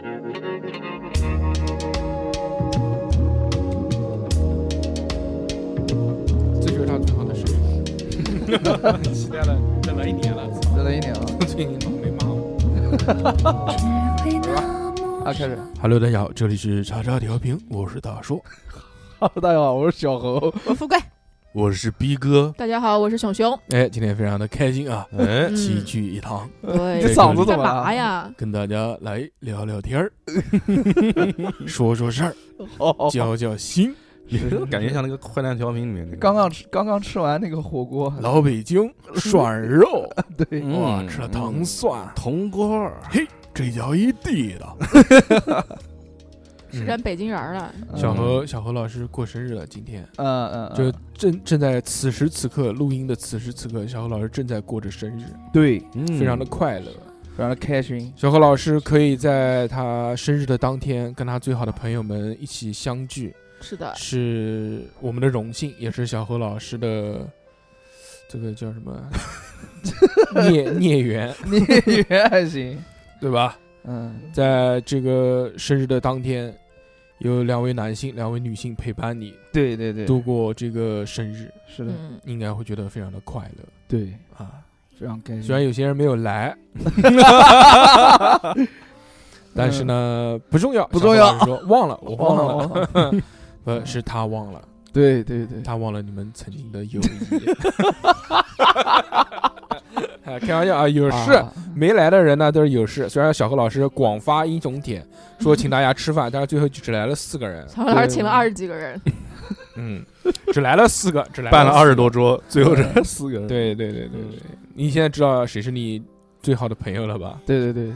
这就是他最好的生日，期待了等了一年了，操等了一年了最近都没骂我。啊，开始。Hello，大家好，这里是叉叉调频，我是大叔，Hello，大家好，我是小猴。我富贵，我是逼哥。大家好，我是熊熊。哎，今天非常的开心啊，齐聚一堂，对，这嗓子怎干么呀？跟大家来聊聊天儿，说说事儿，哦，交交心。感觉像那个《坏蛋调频》里面那个。刚刚吃刚刚吃完那个火锅，老北京涮肉，对，嗯。哇，吃了糖蒜，铜锅儿，嘿，这叫一地道。是咱北京人儿了，小何，小何老师过生日了，今天嗯嗯，就正正在此时此刻录音的此时此刻，小何老师正在过着生日，对，嗯非常的快乐。非常的开心。小何老师可以在他生日的当天跟他最好的朋友们一起相聚，是的，是我们的荣幸，也是小何老师的这个叫什么 孽孽缘，孽缘还行，对吧？嗯，在这个生日的当天，有两位男性、两位女性陪伴你对对对，度过这个生日，是的，嗯，应该会觉得非常的快乐。对，啊。非常开心。虽然有些人没有来，但是呢，不重要，不重要。说忘了，我忘了。不 是他忘了，对对对，他忘了你们曾经的友谊。哎开玩笑啊，有事、啊没来的人呢都是有事。虽然小何老师广发英雄帖，说请大家吃饭，但是最后就只来了四个人。曹老师请了二十几个人，嗯，只来了四个，只来办了二十多桌，最后这四个人。，对对对对对，你现在知道谁是你最好的朋友了吧？对对对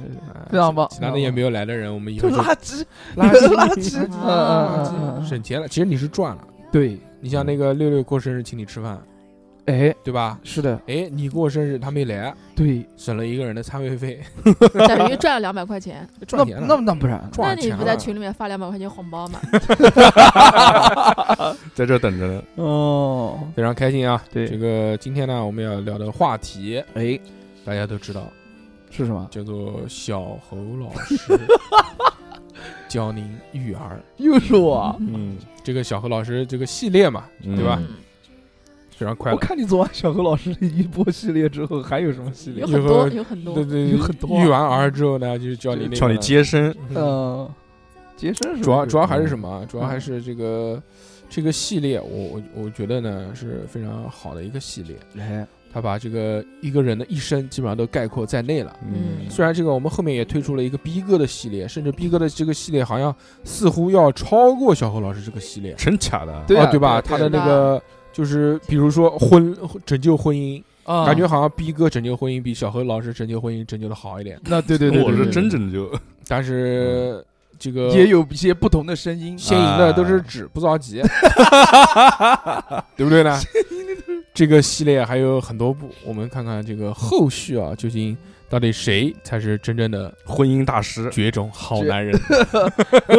非常棒其他的也没有来的人，我们以对，后就就垃圾，垃垃圾，嗯嗯嗯，省钱了。其实你是赚了。对，你像那个六六过生日请你吃饭，哎，对吧？是的，哎，你过生日他没来，对，省了一个人的餐位费，等于赚了两百块钱。赚钱了。那那不然，那你赚钱了不在群里面发两百块钱红包吗？在这等着呢。哦，非常开心啊！对这个今天呢，我们要聊的话题，哎，大家都知道，是什么？叫做小侯老师 教您育儿。又是我，嗯，这个小何老师这个系列嘛，嗯对吧？嗯非常快乐。我看你做完小何老师的一波系列之后，还有什么系列有？以很多，后有很多对。对，有很多啊育完儿之后呢，就是教你那个叫你接生。嗯嗯，接生是主要主要还是？什么啊？主要还是这个这个系列，我我我觉得呢是非常好的一个系列。哎，他把这个一个人的一生基本上都概括在内了。嗯虽然这个我们后面也推出了一个逼哥的系列，甚至逼哥的这个系列好像似乎要超过小何老师这个系列，真假的？对对吧？他的那个就是比如说婚拯救婚姻，啊感觉好像逼哥拯救婚姻比小何老师拯救婚姻拯救的好一点，那对对对，我是真拯救。但是这个也有一些不同的声音。先赢的都是纸，不着急，对不对呢？这个系列还有很多部，我们看看这个后续啊，究竟到底谁才是真正的婚姻大师，绝种好男人？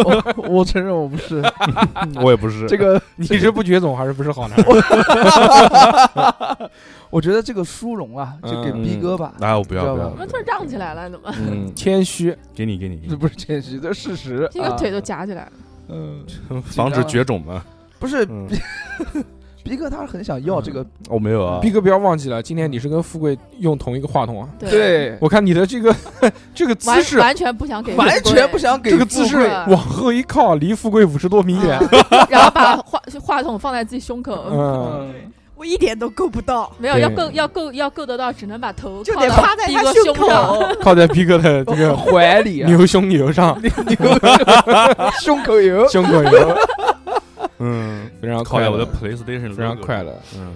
我 我承认我不是 我也不是。这个，你是不绝种还是不是好男人？我觉得这个殊荣啊，就给嗯逼哥吧。哎，我不要不要我们突然胀起来了，怎么？嗯，谦虚，给你给你，这不是谦虚，这是事实。啊这个腿都夹起来了。嗯，防止绝种嘛。不是嗯，逼哥，他是很想要这个。我没有啊。逼哥不要忘记了，今天你是跟富贵用同一个话筒啊。对，我看你的这个 这个姿完势，完全不想给，完全不。想给这个姿势富贵啊往后一靠，离富贵五十多米远。啊 然后把话话筒放在自己胸口，嗯，嗯，我一点都够不到，没有对要够要够要够得到，只能把头就靠到得趴在逼哥他胸口上。靠在逼哥的这个怀里啊，牛胸 牛上，胸口油。胸口油，嗯，非常快乐我的 PlayStation，非常快乐。嗯，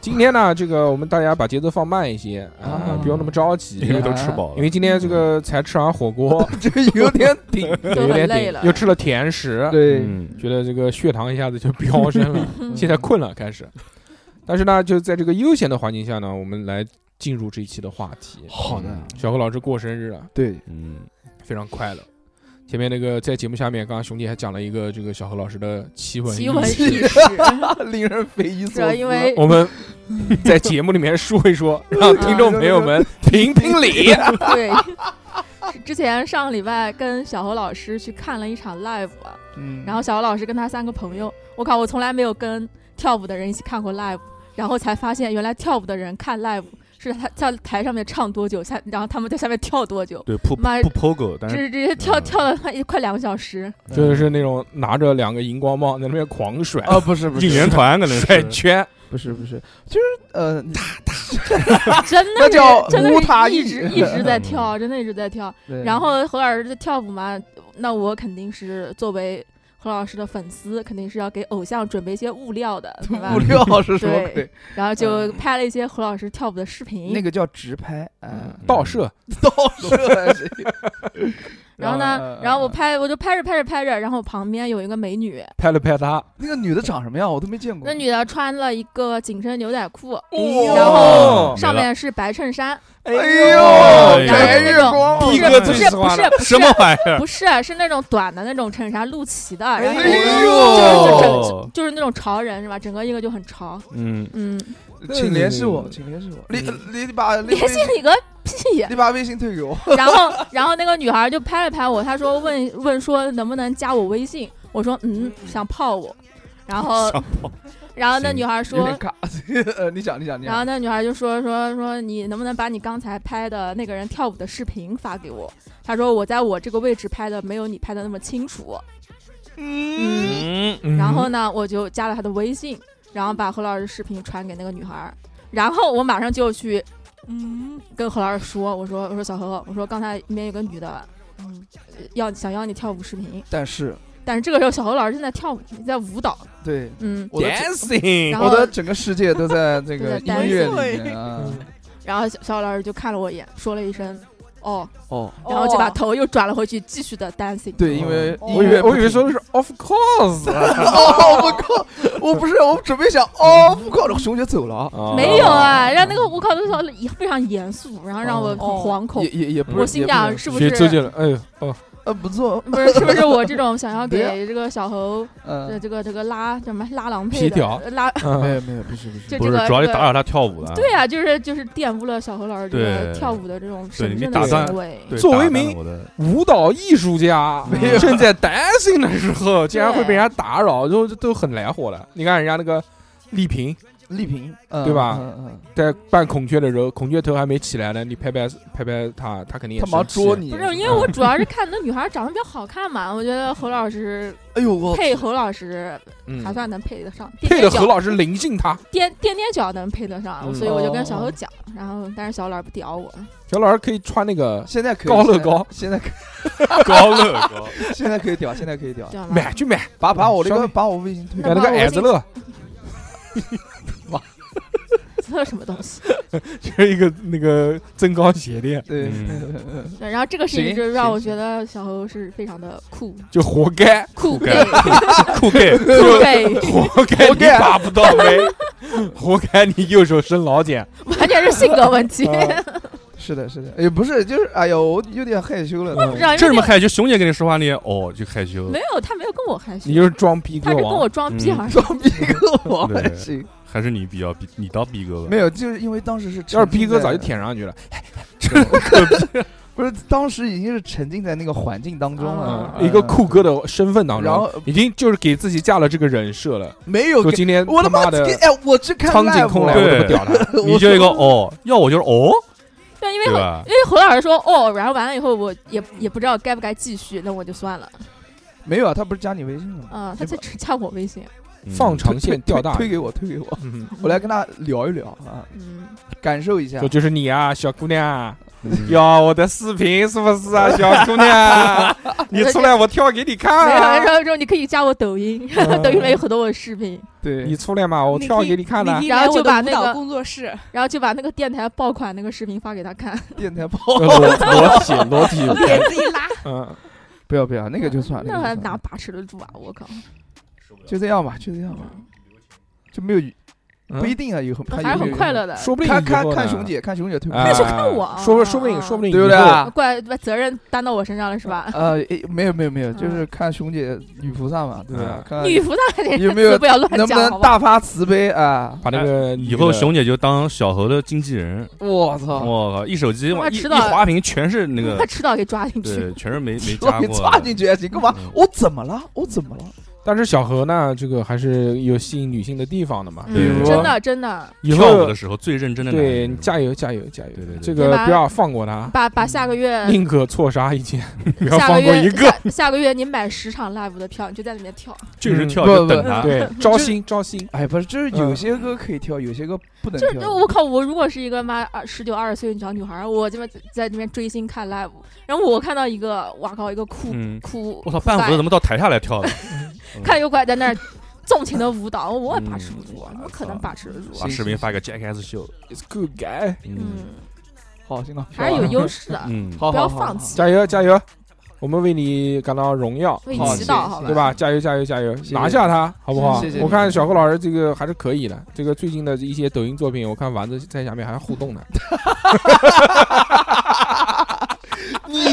今天呢，这个我们大家把节奏放慢一些啊啊，不用那么着急，因为都吃饱了。因为今天这个才吃完火锅，这个有点顶。有点顶，了又吃了甜食，对，嗯，觉得这个血糖一下子就飙升了，现在困了开始。但是呢，就在这个悠闲的环境下呢，我们来进入这一期的话题。好的，小何老师过生日了，对，嗯，非常快乐。前面那个在节目下面，刚刚兄弟还讲了一个这个小何老师的奇闻奇闻异事，令人匪夷所思。啊因为我们在节目里面说一说，让听众朋友们评评理。对，之前上个礼拜跟小何老师去看了一场 live，嗯，然后小何老师跟他三个朋友，我靠，我从来没有跟跳舞的人一起看过 live，然后才发现原来跳舞的人看 live 是他在台上面唱多久，下然后他们在下面跳多久，对，不妈不 pogo，但是直接跳嗯。跳了快快两个小时，就是那种拿着两个荧光棒在那边狂甩，啊，不是不是。应援团可能 甩圈，不是不是，就是呃，你 真的是那叫真的是一直一直在跳，真的一直在跳。然后何老师在跳舞嘛，那我肯定是作为何老师的粉丝，肯定是要给偶像准备一些物料的，对吧物？料是什么对鬼？然后就拍了一些何老师跳舞的视频。那个叫直拍，嗯，倒摄，倒射还行。然后呢呃，然后我拍，我就拍着拍着拍着，然后旁边有一个美女，拍了拍她，那个女的长什么样？我都没见过。那女的穿了一个紧身牛仔裤，哦然后上面是白衬衫，哎哎呦，然后白日是那种光不是不是什么玩意儿？不是是那种短的那种衬衫，露脐的，然后哎就是就整呦，就是那种潮人是吧？整个一个就很潮，嗯，嗯，请联系我，请联系我。你你你把联系你个屁！你把微信推给我。然后，然后那个女孩就拍了拍我，她说问问说能不能加我微信，我说嗯，想泡我，然后，然后那女孩说 你讲你讲你讲。然后那女孩就说说说你能不能把你刚才拍的那个人跳舞的视频发给我？她说我在我这个位置拍的没有你拍的那么清楚，嗯，然后呢，我就加了她的微信，然后把何老师的视频传给那个女孩，然后我马上就去，嗯，跟何老师说，我说我说小何，我说刚才那边有个女的，嗯，要想要你跳舞视频，但是但是这个时候小何老师正在跳舞，在舞蹈，对嗯，我的 dancing，然后我的整个世界都在这个都在音乐里面啊。然后小小何老师就看了我一眼，说了一声哦，哦，然后就把头又转了回去，继续的 dancing。对，因为我以为我以为说的是 of course，哦，我靠，我不是，我准备想，of course，，熊姐走了。没有啊，让那个我靠，的时候非常严肃，然后让我惶恐。也。也也不是，我心想是不是周杰是伦，哎呦哦，呃不错，不是是不是我这种想要 给这个小猴呃嗯，这个这个拉叫什么拉郎配的呃拉没嗯有没有，不是不是，就这是，主要是这个打扰他跳舞的。对啊，就是就是玷污了小猴老师这个跳舞的这种对神圣的你打断行为。对，打断作为名了我的舞蹈艺术家 没有正在 dancing 的时候，竟然会被人家打扰，就都很来火了。你看人家那个丽萍丽萍，嗯对吧？嗯嗯，在扮孔雀的时候，孔雀头还没起来呢，你拍拍拍拍她，她肯定也他马上生气。捉你，不是，因为我主要是看那女孩长得比较好看嘛，我觉得侯老师哎呦我配侯老师嗯。还算能配得上，配的踮踮脚何老师灵性他，踮踮踮脚能配得上，嗯。所以我就跟小侯讲，然后但是小老师不屌我，小老师可以穿那个现在可以高乐高。现在可 高乐高，现在可以屌，现在可以屌？买就买，把把我那个把我微信推。那买那个把我微信矮子乐，这什么东西？就是一个那个增高鞋垫，对，嗯。对，然后这个事情就让我觉得小侯是非常的酷。就活该，酷该。gay 酷 gay，酷 gay，活该你把不到位，活该你右手伸老茧。完全是性格问题。啊。是的，是的，也，不是，就是，哎呦，我有点害羞了，不知道这么害羞，熊姐跟你说话你哦就害羞。没，有，他没有跟我害羞。你，就是装逼哥他是跟我，装逼，嗯好像装逼跟我还对。行，还是你比较逼，你当逼哥吧？没有，就是因为当时是要是逼哥早就舔上去了。不是当时已经是沉浸在那个环境当中了，嗯一个酷哥的身份当中然后，已经就是给自己架了这个人设了。没有就今天我他妈的哎，我去看苍井空来，我我都不屌他。你就一个哦，要我就是哦，对，因为因？为侯老师说哦，然后完了以后我也也不知道该不该继续，那我就算了。没有啊，他不是加你微信了吗？啊，他在只加我微信。嗯。放长线钓大鱼，推给我，推给我，嗯。我来跟他聊一聊啊，嗯，感受一下。这。就是你啊，小姑娘，嗯。要我的视频是不是啊，小姑娘？你出来我跳给你没有，看然啊！后说你可以加我抖音，嗯。抖音里面有很多我的视频，对。你，出来嘛，我跳给你看的然后就把那个工作室，然后就把那个电台爆款那个视频发给他看。电台炮，裸裸体裸体，脸自己拉。嗯，不要不要，那个就算了，那还个就算。哪把持得住啊？我靠！就这样吧，就这样吧，就没有嗯不一定啊，有很还是很快。乐的。说不定看看后呢看熊姐，看熊姐退不啊退那就看我说说不定说不定对不对啊？怪把责任担到我身上了是吧？呃，诶没有没有没有，就是嗯看熊姐女菩萨嘛，对不对嗯？看女菩萨这有没有个词不要乱能不讲，好能？大发慈悲啊？把那个以后熊姐就当小何的经纪人。我操！我靠，一手机哇一一滑屏全是那个把，迟早给抓进去。对，全是没没 我给加过的。抓进去还行，干嘛嗯？我怎么了？我怎么了？但是小何呢，这个还是有吸引女性的地方的嘛。嗯比如真的真的，以后跳舞的时候最认真的人对加油加油加油！对对对这个不要放过他，把把下个月宁可错杀一千，不要下个月放过一个。下下个月你买十场 live 的票，你就在里面跳。就是跳就等他。对，招新招新。哎，不是，就是嗯有些歌可以跳，有些歌不能就是跳。我靠，我如果是一个妈二十九二十岁的小女孩，我这边在那边追星看 live，然后我看到一个哇靠，一个酷嗯，酷，我操，半胡子怎么到台下来跳的？看一个怪在那儿纵情的舞蹈，我也把持不住，啊，怎么可能把持得住？把视频发给 Jackass 秀。It's good guy，嗯嗯，好，行了，还是有优势的，嗯，好，不要好好放弃加油加油！我们为你感到荣耀，为你好谢祈祷，好吧对吧？加油加油加油！谢拿下他，好不好谢谢？我看小何老师这个还是可以的。这个最近的一些抖音作品，我看丸子在下面还互动呢。你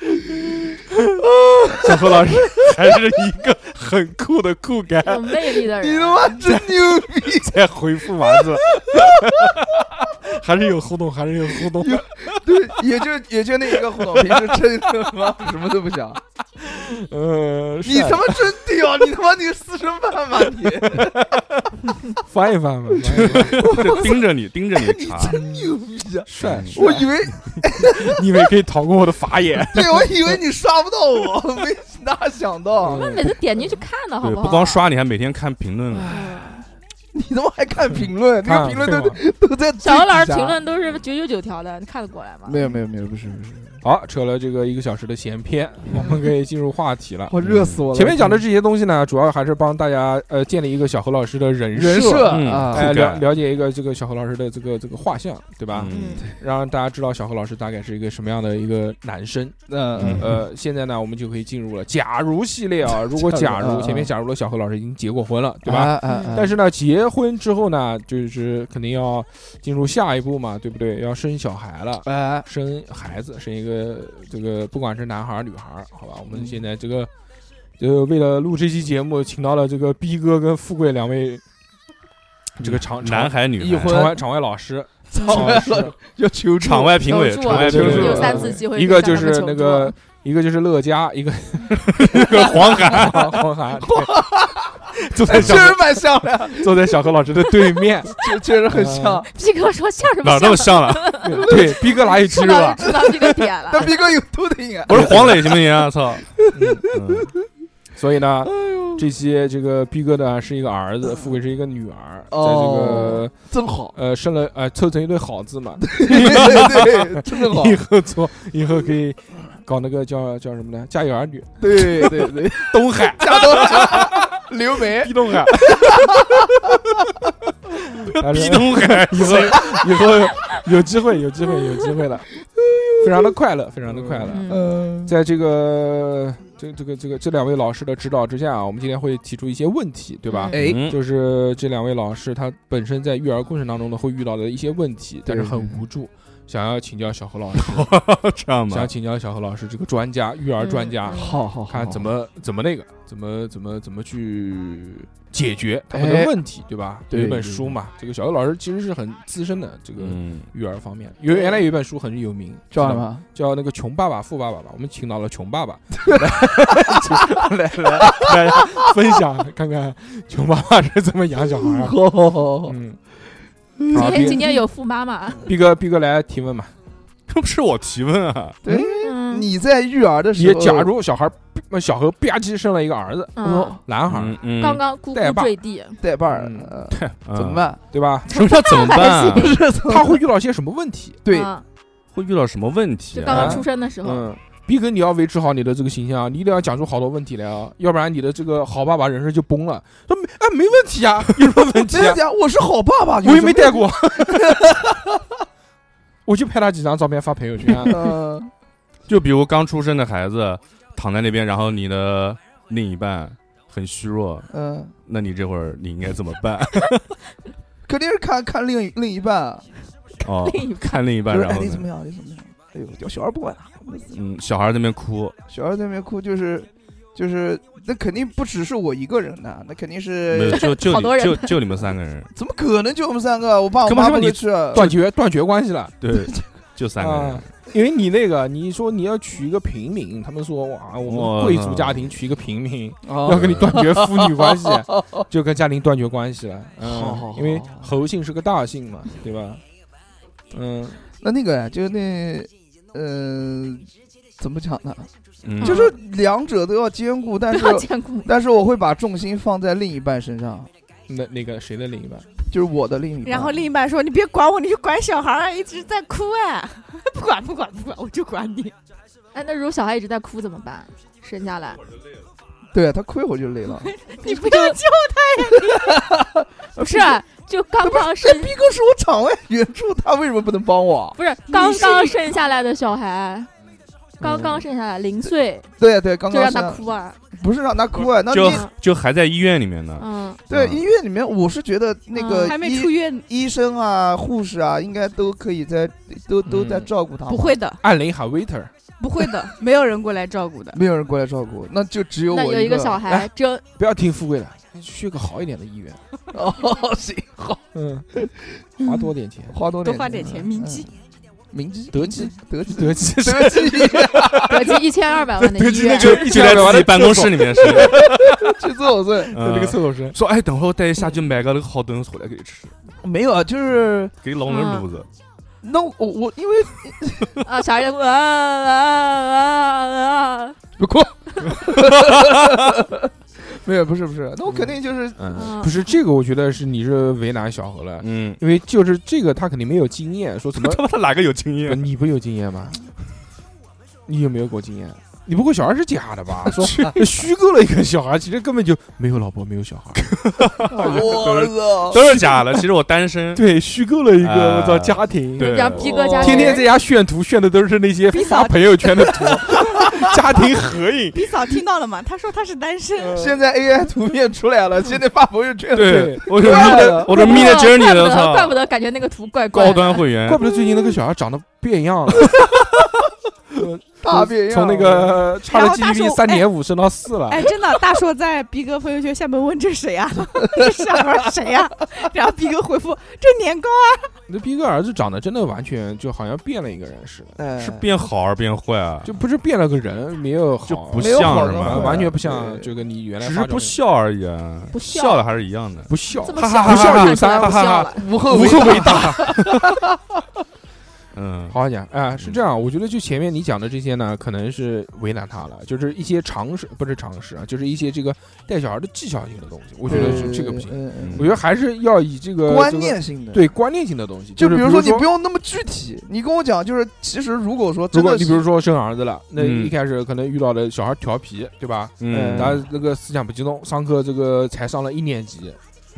小何老师还是一个很酷的酷感，有魅力的人。你他妈真牛逼！在回复丸子，还是有互动，还是有互动。对，也就也就那一个互动，平时真他妈 什么都不想。呃，你他妈真屌！你他妈你是私生饭吧你？翻一翻吧，盯着你，盯着你你查。真牛逼啊！帅！我以为，你以为可以逃过我的法眼？对我以为你刷不到我，没哪想到我们每次点进去看的好不，好？不光刷，你还每天看评论你他妈还看评论，那评论都都在小何老师评论都是九九九条的，你看得过来吗？没有没有没有，不是不是，好，扯了这个一个小时的闲篇，我们可以进入话题了。我热死我了。前面讲的这些东西呢，主要还是帮大家呃建立一个小何老师的人人设，设嗯啊，哎，了了解一个这个小何老师的这个这个画像，对吧？嗯，让大家知道小何老师大概是一个什么样的一个男生。那嗯呃，现在呢，我们就可以进入了假如系列啊。如果假如前面假如了小何老师已经结过婚了，对吧？啊啊啊但是呢，结婚之后呢，就是肯定要进入下一步嘛，对不对？要生小孩了。哎，生孩子，生一个这个，不管是男孩儿女孩儿，好吧？我们现在这个，就为了录这期节目，请到了这个逼哥跟富贵两位，这个场男孩女孩，婚场外场外老师，场外老要求助。场外评委，场外评委。有三次机会，一个就是那个，一个就是乐嘉，一个一 个黄海，黄涵，对坐在小确实蛮像的，坐在小何老师的对面，确确实很像。逼哥说像什么哪？那么像了？对对，逼哥哪里肌说肉啊？知道这个点了但。逼哥有秃顶啊！我是黄磊行不行啊？操！嗯所以呢，这些这个逼哥呢是一个儿子，富贵是一个女儿，在这个哦真好，呃生了呃凑成一对好字嘛，对对对，真好，以后做以后可以搞那个叫叫什么呢？家有儿女，对对对，东海，加多刘梅逼东海，逼东海，以后以后有机会，有机会，有机会了，非常的快乐，非常的快乐。嗯，嗯，在这个这这个这个这两位老师的指导之下啊，我们今天会提出一些问题，对吧？哎，嗯就是这两位老师他本身在育儿过程当中呢会遇到的一些问题，但是很无助，想要请教小何老师，这样吗？想，请教小何老师这个专家，育儿专家，嗯好好好，看怎么怎么那个，怎么怎么怎么去解决他们哎的问题，对吧？有一本书嘛，这个小何老师其实是很资深的这个嗯，育儿方面，有原来有一本书很有名，知道吗？叫什么？叫那个《穷爸爸富爸爸》吧，我们请到了穷爸爸。来 来，大家分享看看穷爸爸是怎么养小孩 儿。好好好好，嗯，今，天今天有富妈妈，毕哥毕哥来提问嘛？这 不是我提问啊，对，嗯，你在育儿的时候，也假如小孩小何吧唧生了一个儿子，嗯，男孩儿，嗯嗯，刚刚咕咕坠地，带伴儿嗯，呃 嗯。怎么？办？对吧？什么叫怎么办啊？不 是怎么他会遇到些什么问题？对。嗯。会遇到什么问题啊？就刚刚出生的时候，嗯，逼哥，你要维持好你的这个形象，你一定要讲出好多问题来啊，要不然你的这个好爸爸人生就崩了。说没哎，没问题啊，有什么问题啊？真的讲，我是好爸爸，我也没带过，我就拍他几张照片发朋友圈啊。呃，就比如刚出生的孩子躺在那边，然后你的另一半很虚弱，嗯，那你这会儿你应该怎么办？肯定是看看另另一半啊。哦，看另一半，然后哎你怎么样？你怎么样？哎呦，叫小孩不管他，嗯，小孩在那边哭，小孩在那边哭，就是就是，那肯定不只是我一个人的，那肯定没有是就就 好多人你就就你们三个人，怎么可能就我们三个？我爸我妈不会去。断绝断绝关系了。对，就三个人啊，因为你那个，你说你要娶一个平民，他们说哇，我我们贵族家庭娶一个平民，哦要跟你断绝父女关系，就跟家庭断绝关系了。好好嗯，因为侯姓是个大姓嘛，对吧？嗯，那那个就是那，呃，怎么讲呢？嗯，就是两者都要兼顾，但是要兼顾。但是我会把重心放在另一半身上，那那个谁的另一半？就是我的另一半。然后另一半说：“你别管我，你就管小孩儿，一直在哭 哎，不管不管不管，我就管你。哎，那如果小孩一直在哭怎么办？生下来对啊他哭一会儿就累了。你不要救他呀 不是啊就刚刚生这逼哥是我场外援助，他为什么不能帮我？不是刚刚生下来的小孩，刚刚生下来零岁。对对，刚刚就让他哭啊，不是让他哭啊，那就就还在医院里面呢，嗯，嗯。对医院里面，我是觉得那个嗯。还没医出院，医生啊、护士啊，应该都可以在都都在嗯照顾他。不会，的，按铃喊 waiter，不会的，没有人过来照顾的。没有人过来照顾，那就只有我有一个小孩真不要听富贵的，去个好一点的医院，哦，行，好，嗯，花多点钱，花多点多花点钱，铭记。嗯明基德基德基德基德基 一千二百万的医院，就就在自己办公室里面是，去做手术。在那个厕所是说哎，等会儿我带你下去买个那个好东西回来给你吃，没有啊，就是给你弄个炉子，那我我因为啊，小孩在哭啊啊啊啊！不哭，没有，不是不是，那我肯定就是不是这个，我觉得是你是为难小何了，嗯，因为就是这个他肯定没有经验，说怎么 他妈他哪个有经验？你不有经验吗？你有没有过经验？你不会小孩是假的吧？说 虚构了一个小孩，其实根本就没有老婆，没有小孩。我操，都是假的，其实我单身，对，虚构了一个啊我操家庭，对。哥家天天在家炫图，炫的都是那些发朋友圈的图，家庭合影。你嫂听到了吗？她说她是单身，现在 AI 图片出来了，现在发朋友圈，对，我这怪 mid 了我的 mid journey 了，怪不得，怪不，得感觉那个图怪怪的。高端会员怪，不得最近那个小孩长得变样了，大变样，从那个差了然后大 GDP 叔三点五升到四了。哎，真的，大硕在逼哥朋友圈下面问这谁呀？这小孩谁呀？然后逼哥回复这年糕啊，那逼哥儿子长得真的完全就好像变了一个人似的，哎是变好还是变坏啊？就不是变了个人，没有好，就不像什么？完完全不像对这个你原来只是不笑而已啊，不笑笑的还是一样的。不笑哈小哈哈哈就看出来不笑了，无后无后为大，嗯，好好讲，哎，是这样，我觉得就前面你讲的这些呢，可能是为难他了，就是一些常识，不是常识啊，就是一些这个带小孩的技巧性的东西，我觉得是这个不行。我觉得还是要以这个观念性的，对观念性的东西，就是比如说你不用，那么具体，你跟我讲，就是其实如果说如真的你比如说生儿子了，那嗯。一开始可能遇到的小孩调皮，对吧？嗯，他那个思想不集中，上课这个才上了一年级，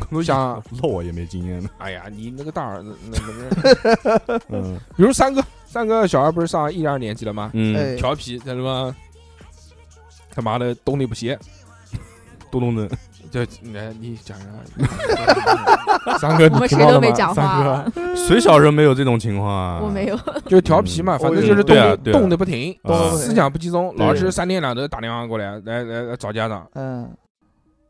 像那我也没经验呢。哎呀，你那个大儿子，那 那个，嗯比如三哥三哥小孩不是上一二年级了吗？嗯，哎调皮，在什么他妈的动力不斜，咚咚的，就来你讲讲，三哥，我们谁都没讲话，谁小时候没有这种情况啊？我没有。就调皮嘛，嗯反正就是动动的不停，啊思想不集中，老师三天两头打电话过来，来来来找家长，嗯，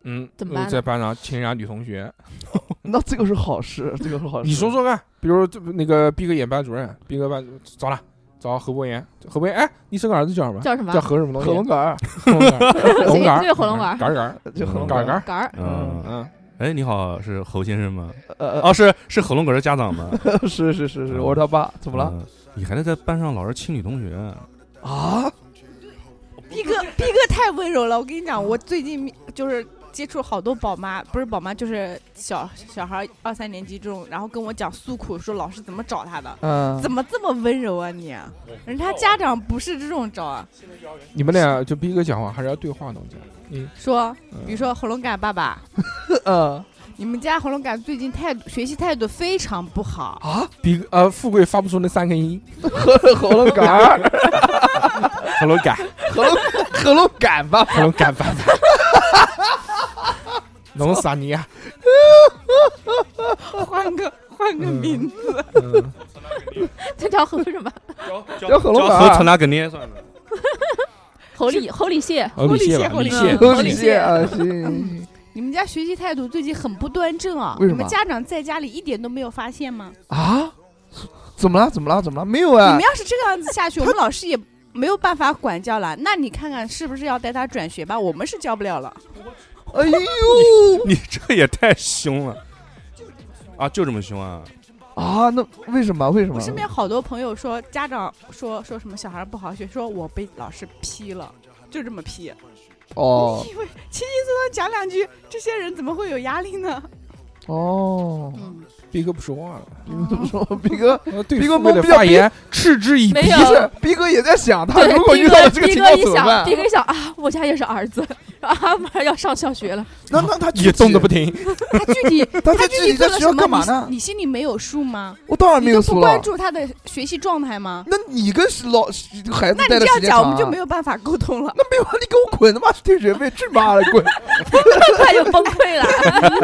嗯，怎么办呢在班上亲人家女同学，那这个是好事，这个是好事。你说说看，比如这那个逼哥演班主任，逼哥班找了。找何博言，何博言，哎，你生个儿子叫什么？叫什么叫何什么东西？何龙杆儿，合龙杆儿，合龙杆儿，对合龙杆儿杆儿杆儿，就何龙杆儿杆儿，杆儿，嗯，嗯，哎，你好，是侯先生吗？呃，哦，是是何龙哥的家长吗？是是是是，我是他爸，怎么了？嗯？你还能在班上老是亲女同学？啊？逼哥逼哥太温柔了。我跟你讲，我最近就是接触好多宝妈，不是宝妈就是小小孩二三年级这种，然后跟我讲诉苦，说老师怎么找他的。嗯，怎么这么温柔啊你？人家家长不是这种找。啊，你们俩就逼哥讲话还是要对话呢，我讲，嗯，说，嗯比如说喉咙感爸爸，嗯。你们家喉咙感最近态度学习态度非常不好，啊？比呃，富贵发不出那三个音，合合龙杆儿，合龙杆，合龙合龙杆吧？喉咙杆翻翻，弄啥你啊？换个换个名字，嗯，这叫猴什么？叫火龙叫岗猴从哪个捏算了？猴里蟹，哦，李蟹吧，狐狸蟹你们家学习态度最近很不端正啊！为什么你们家长在家里一点都没有发现吗？啊？怎么了？怎么了？怎么了？没有啊你们。要是这个样子下去，我们老师也没有办法管教了。那你看看是不是要带他转学吧？我们是教不了了。哎呦 你这也太凶了啊！就这么凶啊？啊，那为什么？为什么？我身边好多朋友说，家长说说什么小孩不好学，说我被老师批了，就这么批。哦 因为轻轻松松讲两句，这些人怎么会有压力呢？哦，嗯，逼哥不说话了，逼哥不说话？逼哥逼哥懵比较发言嗤之以鼻是逼哥也在想，他对，如果逼遇到了这个情况怎么办逼？哥一想啊，我家也是儿子啊，马上要上小学了，那那他具也体动的不停 他具体他在具体体在学校做了什么？干嘛呢你？心里没有数吗？我当然没有数了。关注他的学习状态吗？那你跟老孩子那待的你这样讲，时间长啊，我们就没有办法沟通了。那没有啊，你给我滚他妈退学费，去妈的滚！他就崩溃了。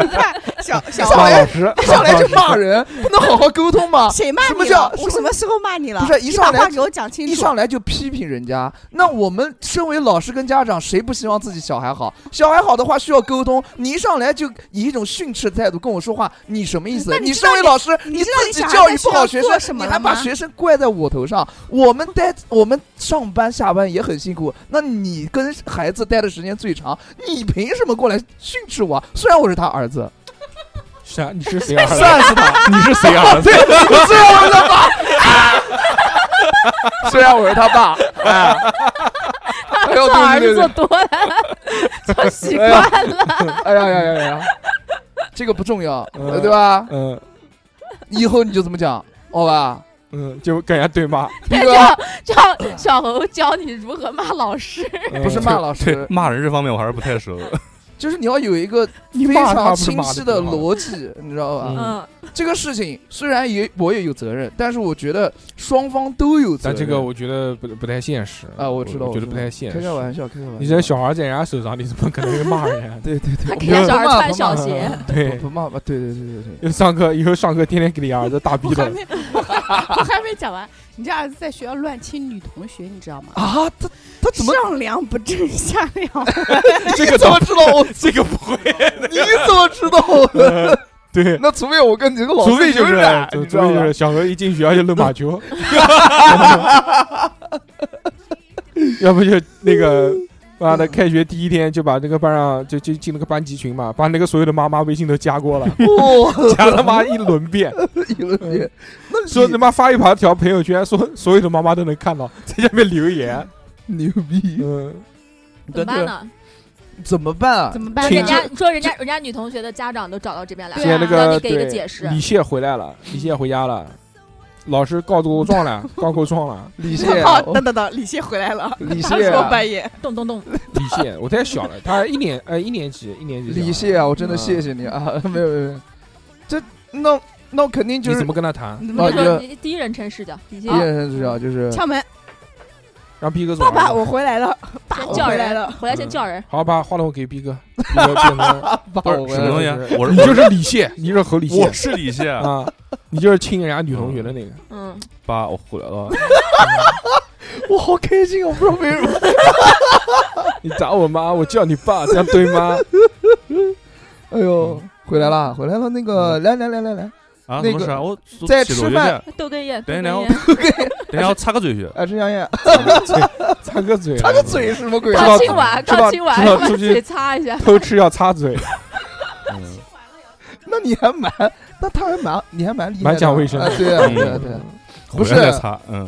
你看，小小上来马老师一上来就骂人，不能好好沟通吗？谁骂什么你了？叫我什么时候骂你了？不是一你上来把话给我讲清楚。一上来就批评人家，那我们身为老师跟家长，谁不希望自己小孩好？小孩好的话需要沟通，你一上来就以一种训斥的态度跟我说话，你什么意思？你你身为老师，你你你自己教育不好学生，你还把学生怪在我头上。我们待我们上班下班也很辛苦，那你跟孩子待的时间最长，你凭什么过来训斥我？虽然我是他儿子，是啊，你是谁儿子？算是他。你是谁儿子？虽然我是他爸，虽然我是他爸，哎，哎呦，做儿子做多了，做习惯了。哎呀呀呀呀！这个不重要，对吧？嗯以后你就这么讲，好吧？嗯，就跟人家对骂，叫叫小猴教你如何骂老师。嗯不是骂老师，骂人这方面我还是不太熟。就是你要有一个非常清晰的逻辑，你知道吧？嗯嗯，这个事情虽然也我也有责任，但是我觉得双方都有责任。但这个我觉得不不太现实啊，我知道，我觉得不太现实。开开玩笑，开开玩笑。你这小孩在人家手上，你怎么可能会骂人家？对对对，他给人家小孩穿小鞋，对不，不骂吧？对对对对对。上课以后上课天天给你儿子打逼的，我还没，我 还我还没讲完。你这儿子在学校乱亲女同学，你知道吗？啊，他他怎么上梁不正下梁？这个 怎么知道我？这个不会，你怎么知道的？对，那除非我跟你这个老师除非就是就是小何一进学校就扔马球，要不就那个。妈的！开学第一天就把那个班上就就进了个班级群嘛，把那个所有的妈妈微信都加过了，哇，加他妈一轮遍，一轮遍，说他妈发一盘条朋友圈，说所有的妈妈都能看到，在下面留言，牛逼，嗯，怎么办呢？怎么办啊怎？么办？人家说人家人家女同学的家长都找到这边来了，现在那个让你给一个解释。李谢回来了，李谢回家了，老师告过状了，告过状了。李现，好，等等等，李现回来了。李他谢啊，说半夜，咚咚咚，李现，我太小了，他一年呃一年级，一年级。李现啊，我真的嗯谢谢你啊！没有没有，这那那我肯定就是你怎么跟他谈？你你说啊第一人称视角，李现第一人称视角就是敲门，让逼哥走。爸爸，我回来了，爸，先叫人回来了。回来先叫人，好，把话筒给逼哥，逼哥变成 把不我是什么东西啊？我是你就是李谢，你就是何李谢我是李现，啊，你就是亲人家女同学的那个。嗯，爸，我回来了。我好开心啊！我不知道为什么。你打我妈，我叫你爸，这样对吗？哎呦，回来了，回来了！那个，来来来来来，啊，那个什么事啊？我在吃饭去豆根烟，等一豆等根烟，等一下我 擦个嘴去。哎，吃香烟，擦个嘴，擦个嘴是什么鬼啊？刚亲完，刚亲完，知道出去把嘴擦一下。偷吃要擦嘴，嗯，那你还蛮，那他还蛮，你还蛮厉蛮讲卫生对啊，嗯对啊，对啊。不是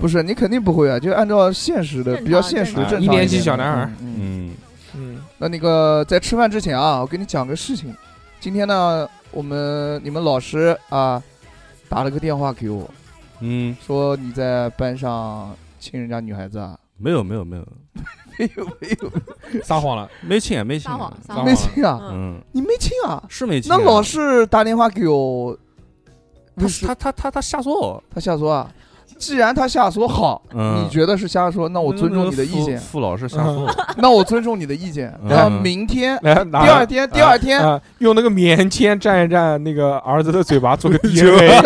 不是，你肯定不会啊，就按照现实的，比较现实正常一年级正常点小男孩嗯嗯嗯，嗯，那那个在吃饭之前啊，我跟你讲个事情。今天呢，我们你们老师啊打了个电话给我，嗯，说你在班上亲人家女孩子啊？没有没有没有，没有 没有，撒谎了，没亲没亲撒。谎，撒谎没。亲啊？嗯，嗯，你没亲啊？是没亲啊。那老师打电话给我，他不是他他他他瞎说，他瞎说啊？既然他瞎说好，嗯你觉得是瞎说，那我尊重你的意见，傅傅老师瞎说，那我尊重你的意见。嗯然后明天来拿第二天，第二天，啊，用那个棉签蘸一蘸那个儿子的嘴巴，做个 DNA。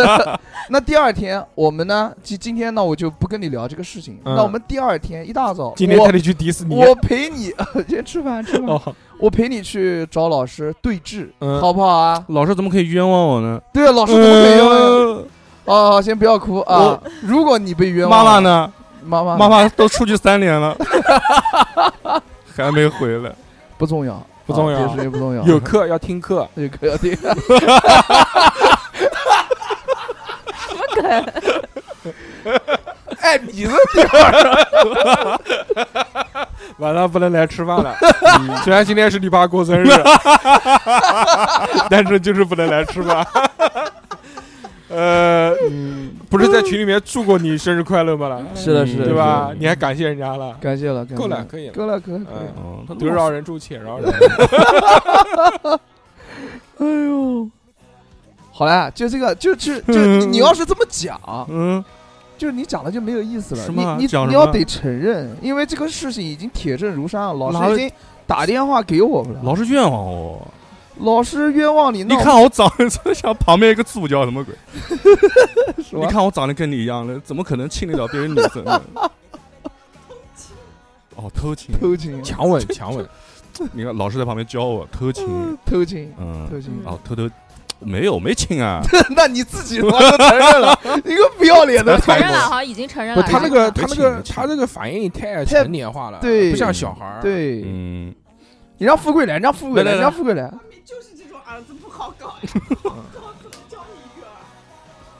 那第二天我们呢？今今天呢，我就不跟你聊这个事情。嗯那我们第二天一大早，今天带我你去迪士尼。我陪你先吃饭吃饭，哦，我陪你去找老师对峙，嗯好不好啊？老师怎么可以冤枉我呢？对啊，老师怎么可以冤枉？嗯哦，先不要哭啊！如果你被冤枉，妈妈？呢？妈妈，妈妈都出去三年了，还没回来。不重要，不重要不重要。有课要听课，有课要听。什么梗？哎，你的地儿，晚上不能来吃饭了。嗯虽然今天是你爸过生日，但是就是不能来吃饭。呃，嗯，不是在群里面祝过你生日快乐吗？了，是的，是的，对吧你还感谢人家了，感谢了，够了，可以了。够了，可以。嗯，嗯，他得饶人处且饶人。哎呦，好了，就这个，就就就嗯你你要是这么讲，嗯，就是你讲了就没有意思了。你你你要得承认，因为这个事情已经铁证如山了，老哪师已经打电话给我们了，老师冤枉我。老师冤枉你，你看我长得像旁边一个猪叫什么鬼？你看我长得跟你一样的，怎么可能亲得了别人女生呢？哦，偷亲！偷情，强吻，强吻。你看老师在旁边教我偷亲，偷情，嗯，偷情。哦，偷偷没有没亲啊，那你自己他妈都承认了，你个不要脸的！承认了，好像已经承认，了。他那个他那个他这个反应太成年化了，对不像小孩儿。，对，嗯，你让富贵来，你让富贵来你让富贵来。儿子不好搞呀，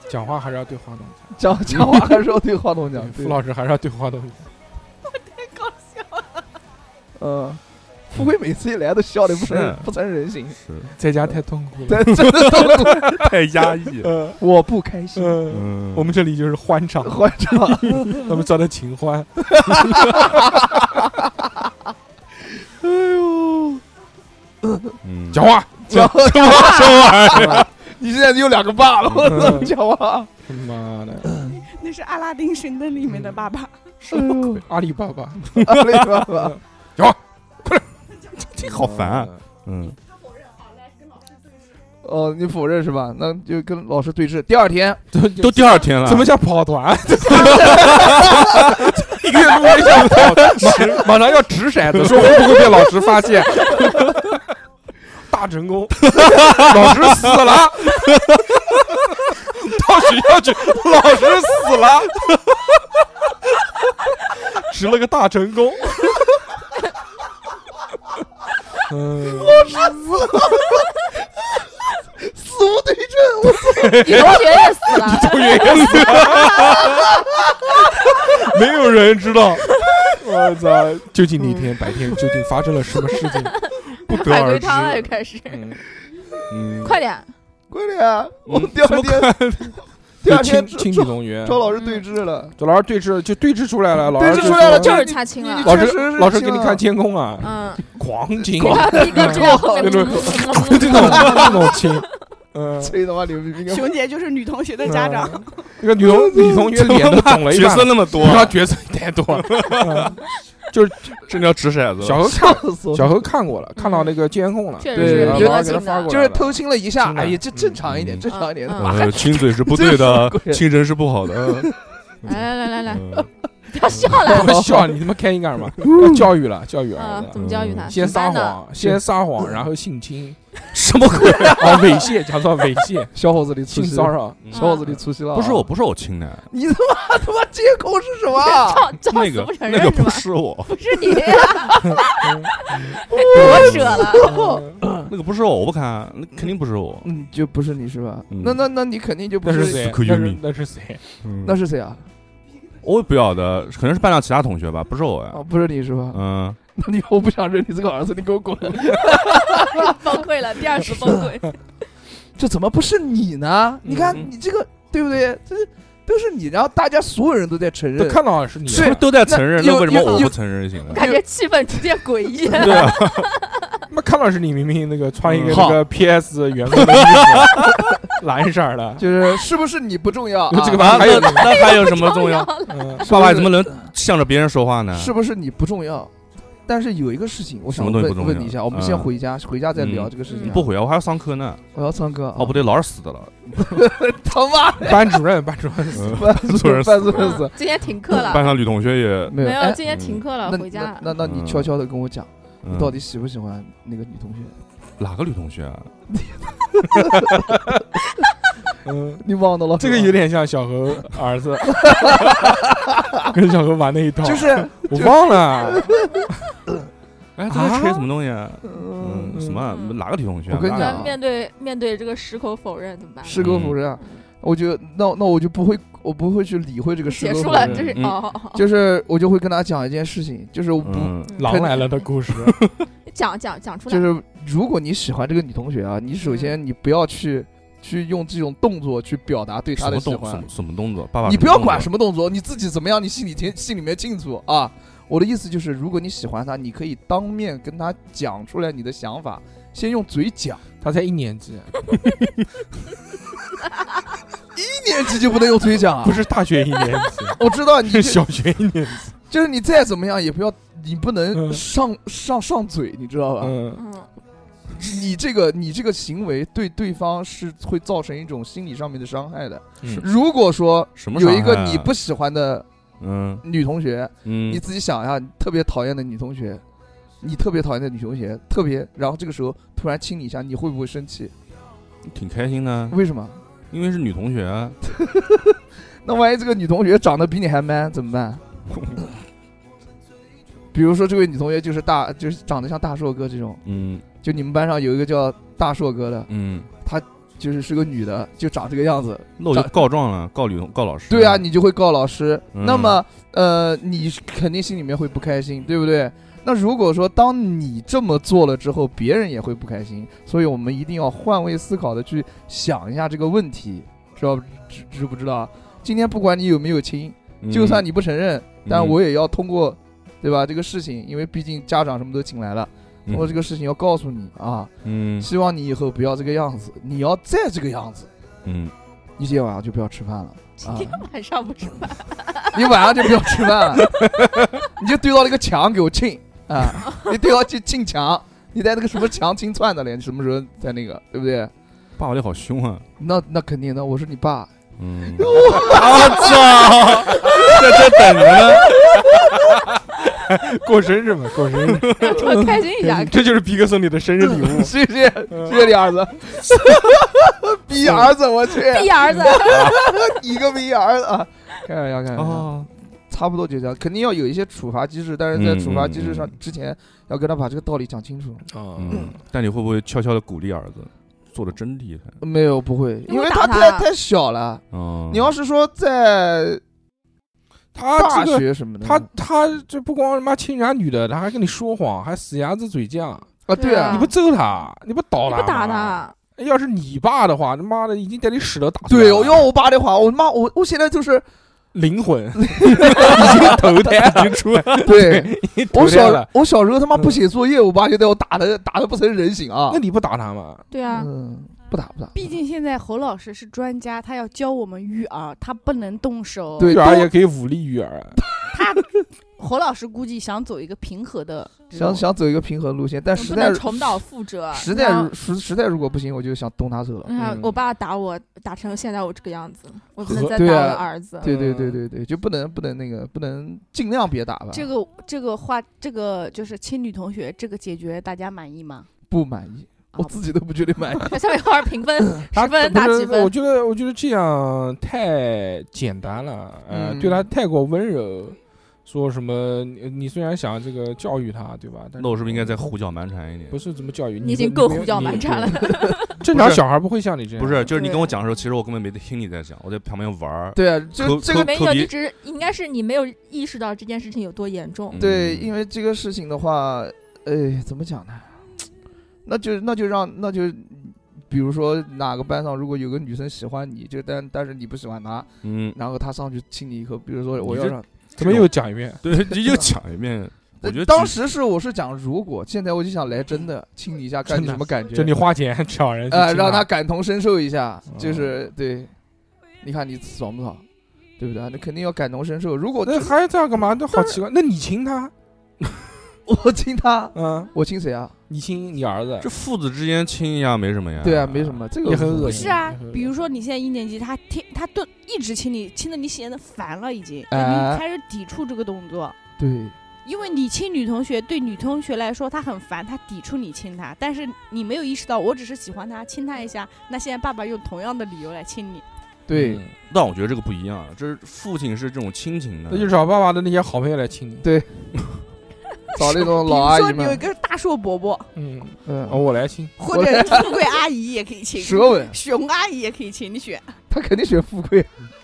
讲话还是要对话筒讲讲话还是要对话筒讲傅老师还是要对话筒讲。我太搞笑了。嗯，富贵每次一来都笑的不成不成人形，是。在家太痛苦了。太压抑了，呃我不开心。我们这里就是欢场，欢场，他们叫的秦欢。哎呦，嗯讲话，讲话什么玩意儿？你现在有两个爸了，我操！讲话，他妈的，那是阿拉丁神灯里面的爸爸。哎呦，阿里巴巴，阿里巴巴，这好烦啊，嗯，哦，你否认是吧？那就跟老师对峙。第二天，都第二天了，怎么叫跑团？越录越像跑团，马马上要掷骰子，说会不会被老师发现？大成功，老师死了，到学校去，老师死了，值了个大成功。嗯，死死无对证，我你同学也死了，同学也死了，没有人知道。我操！究竟那天白天究竟发生了什么事情？不得海而知。龟汤开始，嗯，嗯，快点！快点啊！我们 第二天，第二天亲亲找体同学，周老师对峙了，找老师对峙就对峙出来了，老师对峙出来了就说就是他亲了你。老师确实是老师给你看监控啊，嗯，狂亲，那种那种那种亲，嗯，吹他妈牛逼逼！熊姐就是女同学的家长，那个女同女同学脸都肿了一角半色，那么多，他角色太多了。嗯真的要掷骰子。小何看笑死！小何看过了，看到那个监控了，确对实是然后给他发过来。就是偷亲了一下，哎呀，这正常一点，嗯正常一点。亲嘴是不对的，亲人是不好的。来来来来来，嗯 不要笑了。我笑你他妈开心干什么？要教育了，教育啊儿，子。怎么教育他？先撒谎，先撒谎，然后性侵，什么鬼？啊，猥亵，假装猥亵，小伙子你粗性心骚扰，小伙子你粗心了啊。不是我，不是我亲的，你他妈他妈借口是什么？照照那个不承那个不是吧？是我，不是你，我扯了。那个不是我，我不看，那肯定不是我。嗯，就不是你是吧？嗯那那那你肯定就不是那是谁？可那是谁？嗯那是谁啊？我也不晓得，可能是班上其他同学吧，不是我呀哦，。不是你是吧？嗯，那你我不想认你这个儿子，你给我滚！崩溃了，第二次崩溃。这怎么不是你呢？你看嗯你这个对不对？这都是你，然后大家所有人都在承认。都看到是你，是都在承认，那为什么我不承认行了？感觉气氛逐渐诡异。对啊，那看到是你明明那个穿一个嗯那个 PS 员工的衣服，蓝色的，就是是不是你不重要，这个还有那还有什么重要？嗯，爸爸怎么能向着别人说话呢？是不是你不重要？但是有一个事情，我想什么东西不重要问问你一下，我们先嗯回家，回家再聊嗯这个事情啊。不回啊，我还要上课呢。我要唱歌啊。哦，不对，老师死的了。他妈的，班主任，班主任死，班主任，班主任死嗯，今天停课了，班上女同学也，没有？哎没有，今天停课了，回家那。那那你嗯悄悄的跟我讲，你嗯到底喜不喜欢那个女同学？哪个女同学啊？嗯，你忘的了？这个有点像小何儿子，跟小何玩那一套，就是我忘了，哎，这在吹什么东西啊？嗯。嗯，什么嗯哪个女同学我跟你讲那面对面对这个矢口否认怎么办？矢口否认啊，我觉得那那我就不会，我不会去理会这个矢结束了，口否认这是嗯。哦哦，哦。就是我就会跟他讲一件事情，就是我不，嗯，狼来了的故事，讲讲讲出来，就是如果你喜欢这个女同学啊，你首先你不要去去用这种动作去表达对他的喜欢么动什么，什么动作？爸爸，你不要管什么动作，你自己怎么样，你心里清心里面清楚啊。我的意思就是，如果你喜欢他，你可以当面跟他讲出来你的想法，先用嘴讲。他才一年级，一年级就不能用嘴讲啊？不，是大学一年级，我知道你是 小学一年级，就是你再怎么样也不要，你不能嗯上上上嘴，你知道吧？嗯，嗯，你这个你这个行为对对方是会造成一种心理上面的伤害的。嗯如果说什么有一个伤害啊你不喜欢的嗯女同学，嗯，你自己想一下，你特别讨厌的女同学，你特别讨厌的女同学，特别，然后这个时候突然亲你一下，你会不会生气？挺开心的，为什么？因为是女同学啊。那万一这个女同学长得比你还 man 怎么办？比如说这位女同学就是大，就是长得像大硕哥这种，嗯就你们班上有一个叫大硕哥的，嗯，就是是个女的，就长这个样子。那我就告状了，告女同告老师。对啊，你就会告老师。嗯那么，呃，你肯定心里面会不开心，对不对？那如果说当你这么做了之后，别人也会不开心，所以我们一定要换位思考的去想一下这个问题，知道知知不知道？今天不管你有没有亲，嗯就算你不承认，但嗯我也要通过，对吧？这个事情，因为毕竟家长什么都请来了，通过这个事情要告诉你啊，嗯希望你以后不要这个样子，你要再这个样子，嗯你今天晚上就不要吃饭了啊。今天晚上不吃饭，你晚上就不要吃饭了，你就对到那个墙给我亲啊！你对到去亲墙，你在那个什么墙亲串的嘞？你什么时候在那个，对不对？爸爸你好凶啊！那那肯定的，我是你爸，嗯，我 操，在这等着呢。过生日嘛，过生日，多开心一下。这就是逼哥送你的生日礼物。谢谢谢谢你儿子，逼儿子，我去，逼儿子，你个逼儿子啊！开玩笑，开玩笑，哦，差不多就这样，肯定要有一些处罚机制，但是在嗯处罚机制上之前，要跟他把这个道理讲清楚。啊嗯，但你会不会悄悄的鼓励儿子，做的真厉害？没有，不会，因为他太太小了。嗯，你要是说在大他这个学什么的，他他这不光他妈亲人家女的，他还跟你说谎，还死鸭子嘴犟。啊，对啊啊你不揍他，你不倒他，不打。他，要是你爸的话，他妈的已经带你屎都打出来对，要我爸的话，我妈我我现在就是灵魂 已经投胎已经出来，对我小投胎了。我小时候他妈不写作业，我爸就带我打的打的不成人形啊那。你不打他吗？对啊，嗯，不打不打。毕竟现在侯老师是专家，他要教我们育儿，他不能动手。对育儿也可以武力育儿。他侯老师估计想走一个平和的，想想走一个平和路线，但实在能重蹈覆辙。实在如实实在如果不行，我就想动他手了。你看嗯，我爸打我，打成现在我这个样子，我不能再打我的儿子。对对对对对，就不能不能那个不能尽量别打吧。这个这个话，这个就是亲女同学这个解决，大家满意吗？不满意，我啊自己都不觉得满意。下面好好评分，十分打几分我？觉得，我觉得这样太简单了，呃，嗯对他太过温柔。说什么？你你虽然想这个教育他，对吧？但那我是不是应该再胡搅蛮缠一点？不是怎么教育？你已经够胡搅蛮缠了。正常小孩不会像你这样。不是，就是你跟我讲的时候，其实我根本没听你在讲，我在旁边玩儿。对啊，就抠这个没有，抠鼻你只是应该是你没有意识到这件事情有多严重。嗯对，因为这个事情的话，哎，怎么讲呢？那就那就让那就，比如说哪个班上如果有个女生喜欢你，就但但是你不喜欢她，嗯，然后她上去亲你一口，比如说我要让怎么又讲一遍？对，你又讲一遍，我觉得当时是我是讲如果，现在我就想来真的亲你一下，看你什么感觉。就你花钱找人去呃，让他感同身受一下，哦就是对，你看你爽不爽，对不对？那肯定要感同身受。如果那还这样干嘛？那好奇怪。那你亲他？我亲他，嗯，我亲谁啊？你亲你儿子。这，父子之间亲一下没什么呀。对啊，没什么，这个也很恶心。是啊嗯，比如说你现在一年级，他听他都一直亲你，亲的你显得烦了，已经，哎。你开始抵触这个动作。对，因为你亲女同学，对女同学来说她很烦，她抵触你亲她，但是你没有意识到，我只是喜欢她，亲她一下。那现在爸爸用同样的理由来亲你，对。嗯。但我觉得这个不一样，这是父亲是这种亲情的，那就找爸爸的那些好朋友来亲你。找那种老阿姨如说你有一，个大硕伯伯，嗯，嗯哦，，我来亲。或者富贵阿姨也可以亲，舌吻，熊阿姨也可以亲，你选。他肯定选富贵。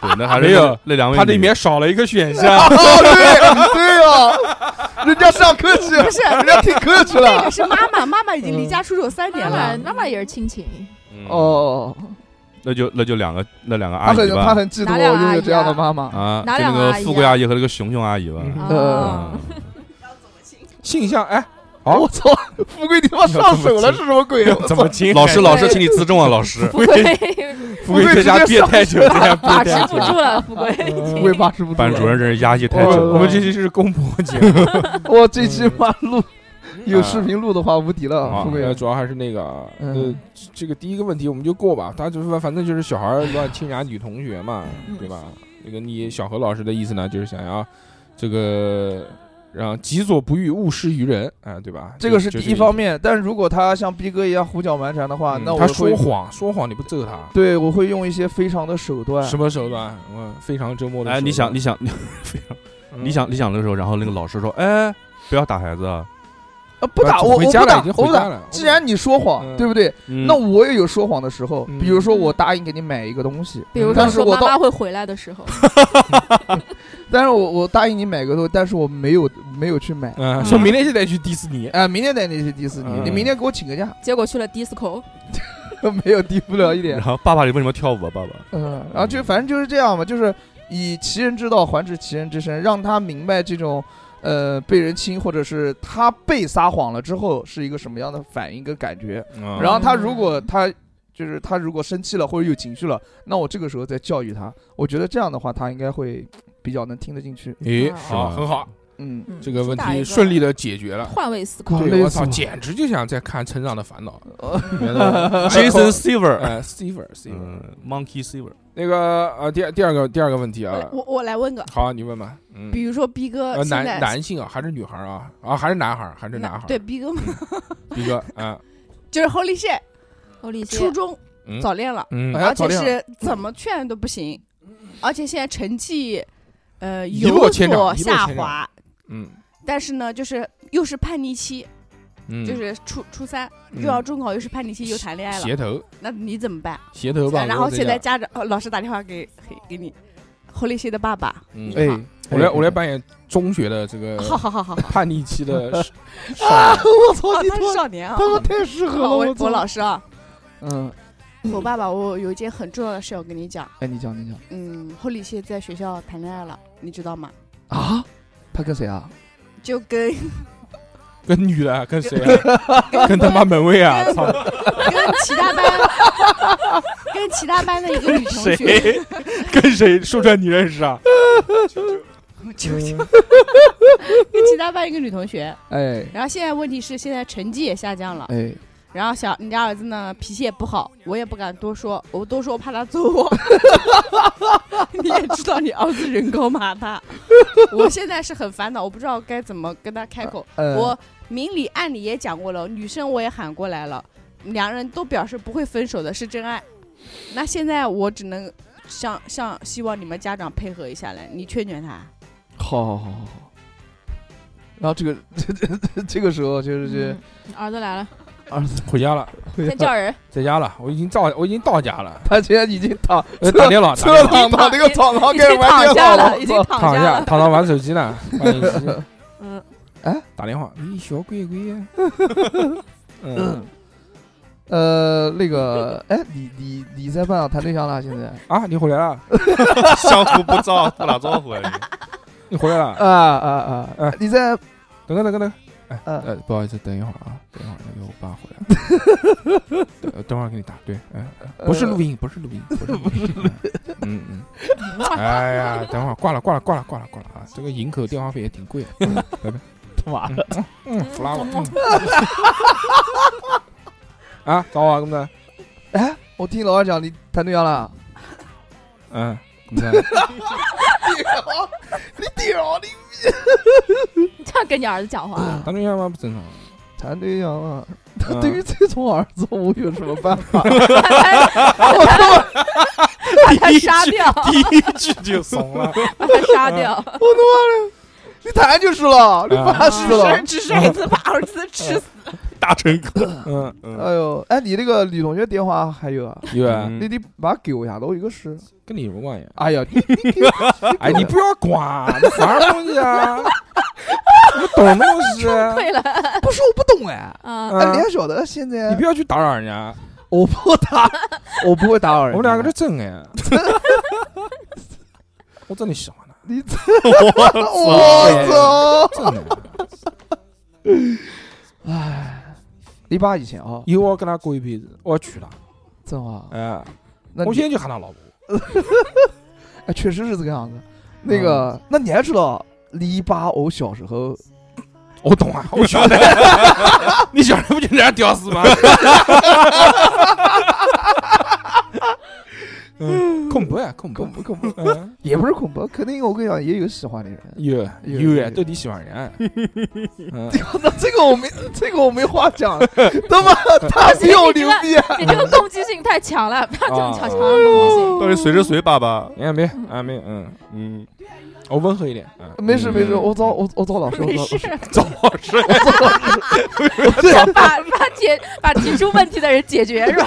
对，那还是没有那两位女，它里面少了一个选项。哦，对对哦，人家上客气，不是人家挺客气了那个。是妈妈，妈妈已经离家出走三年了。妈妈也是亲情，嗯，哦，那就那就两个那两个阿姨吧，他很嫉妒我拥有这样的啊妈妈。啊，哪就那个富贵阿姨和那个熊熊阿姨吧。嗯，性向哎，好我操，富贵你他妈上手了是什么鬼？怎么亲？老师老师，请你自重啊，老师。富贵富贵在家憋太久，在家憋把持太久。不住了，富贵。富贵把持不住了。班主任真是压抑太久了。我们这期是公婆节目，我最起码录有视频录的话无敌了，啊富，贵呃主要还是那个啊，呃嗯，这个第一个问题我们就过吧，他就是反正就是小孩儿乱亲人家女同学嘛，嗯对吧？那个你小何老师的意思呢，就是想要这个让己所不欲，勿施于人，啊，对吧？这个是第一方。面。但是如果他像逼哥一样胡搅蛮缠的话，嗯那我他说谎，说谎你不揍他，对我会用一些非常的手段。什么手段？嗯，非常折磨的。哎，你想，你想，你非常，嗯你想，你想那个时候，然后那个老师说，哎，不要打孩子啊。呃，不打我，我不打回家了已经，我不打。了。既然你说谎，嗯对不对？嗯那我也有说谎的时候，嗯比如说我答应给你买一个东西，比如说说但是我妈妈会回来的时候，但是我我答应你买个头，但是我没有没有去买。嗯，说明天就得去迪士尼。哎，明天带你去迪士尼，嗯你明天给我请个假，结果去了 disco，没有低不了一点然。后爸爸，你为什么跳舞啊？爸爸，嗯，然后就反正就是这样嘛，就是以其人之道还治其人之身，让他明白这种呃被人亲或者是他被撒谎了之后是一个什么样的反应跟感觉。嗯然后他如果他就是他如果生气了或者有情绪了，那我这个时候再教育他，我觉得这样的话他应该会比较能听得进去。诶，啊好，很好，嗯，嗯。这个问题顺利的解决了。换位思考，我操，简直就像在看《成长的烦恼》Jason Silver，哎，Stever Stever，嗯，Monkey Silver，那个呃，第二第二个第二个问题啊，我我来问个，好啊，你问吧，嗯，比如说逼哥呃，男男性啊，还是女孩啊？啊，还是男孩，还是男孩？对，逼哥嘛，一个啊，就是 Holy shit，欧丽初中嗯。早恋了，而且是怎么劝都不行，而且现在成绩呃有所下滑，嗯。但是呢，就是又是叛逆期，嗯，就是初初三嗯。又要中考，又是叛逆期，又谈恋爱了，鞋头。那你怎么办？鞋头吧。然后现在家，长呃老师打电话给给给你 Holy shit 的爸爸，嗯，哎，我来我来扮演中学的这个好好好好好，叛逆期的 啊！我操，哦，你他是少年啊。他妈太适合了！我操。我老师啊，嗯，我爸爸，我有一件很重要的事要跟你讲。哎，你讲你讲。嗯，后里谢在学校谈恋爱了，你知道吗？啊？他跟谁啊？就跟 跟女的跟谁啊？跟他妈门卫啊！操，跟其他班跟其他班的一个女同学，谁？跟谁？说出来你认识啊？就就跟其他班一个女同学。哎然后现在问题是，现在成绩也下降了。哎，然后小你家儿子呢脾气也不好，我也不敢多说，我多说怕他揍我。你也知道你儿子人高马大，我现在是很烦恼，我不知道该怎么跟他开口。呃我明里暗里也讲过了，女生我也喊过来了，两人都表示不会分手的，是真爱。那现在我只能向向希望你们家长配合一下来，你劝劝他。好好好好好。然后这个这这 这个时候就是这嗯儿子来了，儿子回家了，先叫人，在家了，我已经到我已经到家了，他现在已经躺呃打电脑，打侧躺到那个床上已开始玩电脑下了，已经躺下躺下了。躺到玩手机呢，玩手机。嗯，哎？打电话，你，小鬼鬼呀，嗯。嗯，呃，那个，哎，你你你在班上谈对象了？现在？啊，你回来了，相互不招不打招呼啊！你回来了，啊啊啊！哎你在？等个等个等。个，呃，不好意思，等一会儿啊，等一会儿，那个我爸回来。了，等等会儿给你打，对，哎，不是录音，不是录音，不是录音，嗯嗯，哎呀，等会儿挂了挂了挂了挂了挂了啊，这个营口电话费也挺贵的，嗯 拜拜，他妈的，嗯，弗拉我，嗯。啊，找我啊，公子，哎，我听老二讲你谈对象了，嗯，公子，你屌你这样 跟你儿子讲话，谈对象吗？不正常，谈对象啊，他对于这种儿子，我有什么办法？把他杀掉，第一句就怂了，把他杀掉。你谈就是了，你啊发誓了。只是一次把儿子吃死。大成哥，嗯，嗯，哎呦，哎，你那个女同学电话还有啊？有啊，嗯你得把它给我一下子，我有个事。跟你有什么关系啊？哎呀，哎，你不要管，你啥东西啊？你懂什么东西？对了，不是我不懂哎，你还晓得现在你不要去打扰人家，我不打，我不会打扰人。我们两个是真爱。我真的喜欢他，你我操！真的。哎，你爸以前啊，以后我跟他过一辈子，我要娶她。真话，哎，那我现在就喊他老婆。哎，确实是这个样子。那个，那你还知道李爸我小时候？我懂啊，我晓得。你小时候不就那样屌丝吗？嗯，恐怖啊，恐怖恐，怖恐怖，嗯，也不是恐怖，肯定我跟你讲也有喜欢的人。有有有哎，有到底喜欢人？嗯，那这个我没，这个我没话讲了。他妈，他比我牛逼啊！你这个攻击性太强了，不要这么强强的攻击性。到底谁是谁爸爸？你看没？啊没，嗯，嗯，我温和一点。嗯没事没事，我找我我找老师，我没找事，早睡，把 把解把提出问题的人解决是吧？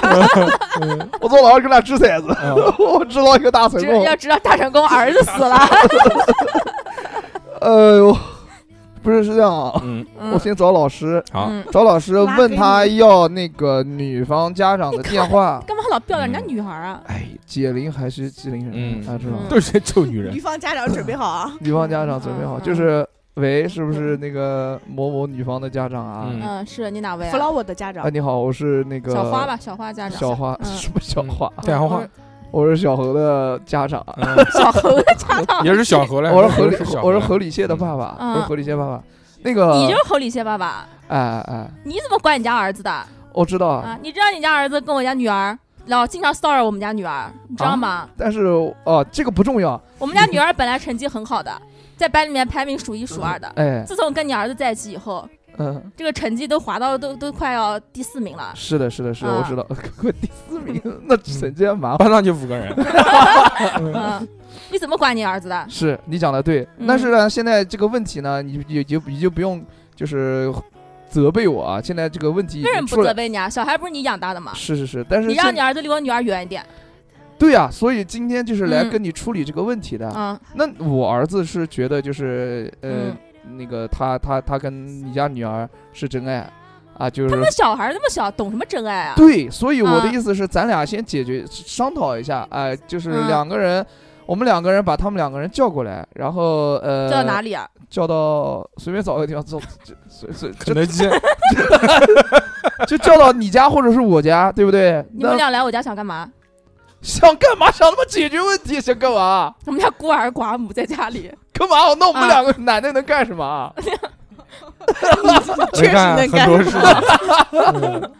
我找老师给他掷骰子，我掷到一个大成功。要知道大成功儿子死了，哎呦，不是是这样啊，嗯，我先找老师，找老师问他要那个女方家长的电话。干嘛老吊着人家女孩啊？哎，解铃还须系铃人，嗯啊，知道吗？都是些臭女人女。方家长准备好啊！女方家长准备好，嗯就是喂，是不是那个某某女方的家长啊？嗯嗯，是你哪位啊？flower 的家长啊，，你好，我是那个小花吧，小花家长。小花嗯 什么小花？太好话，我是小何的家长，嗯，小何的家长，也是小何嘞。我是何我是何李谢的爸爸，嗯我是何李谢爸爸。那个，你就是何礼谢爸爸，哎哎哎，你怎么管你家儿子的我知道，啊？你知道你家儿子跟我家女儿老经常骚扰我们家女儿，你知道吗？但是哦，这个不重要。我们家女儿本来成绩很好的，在班里面排名数一数二的。哎，自从跟你儿子在一起以后，嗯，这个成绩都滑到都都快要第四名了。是的，是的，是的，啊我知道，快第四名，那成绩还蛮好。班上就五个人。嗯，你怎么管你儿子的？是你讲的对，嗯但是呢，现在这个问题呢，你也就你就不用就是责备我啊。现在这个问题已为什么不责备你啊？小孩不是你养大的吗？是是是，但是你让现你儿子离我女儿远一点。对呀、所以今天就是来嗯跟你处理这个问题的。嗯那我儿子是觉得就是呃、嗯，那个他他他跟你家女儿是真爱啊，就是他们小孩那么小，懂什么真爱啊？对，所以我的嗯意思是，咱俩先解决商讨一下，哎、就是嗯两个人，我们两个人把他们两个人叫过来，然后呃，叫到哪里啊？叫到随便找个地方，走，就随随就肯德基，就叫到你家或者是我家，对不对？你们俩来我家想干嘛？想干嘛？想他妈解决问题？想干嘛？我们家孤儿寡母在家里，干嘛？那我们啊两个男的能干什么啊？确实干能干很多事。嗯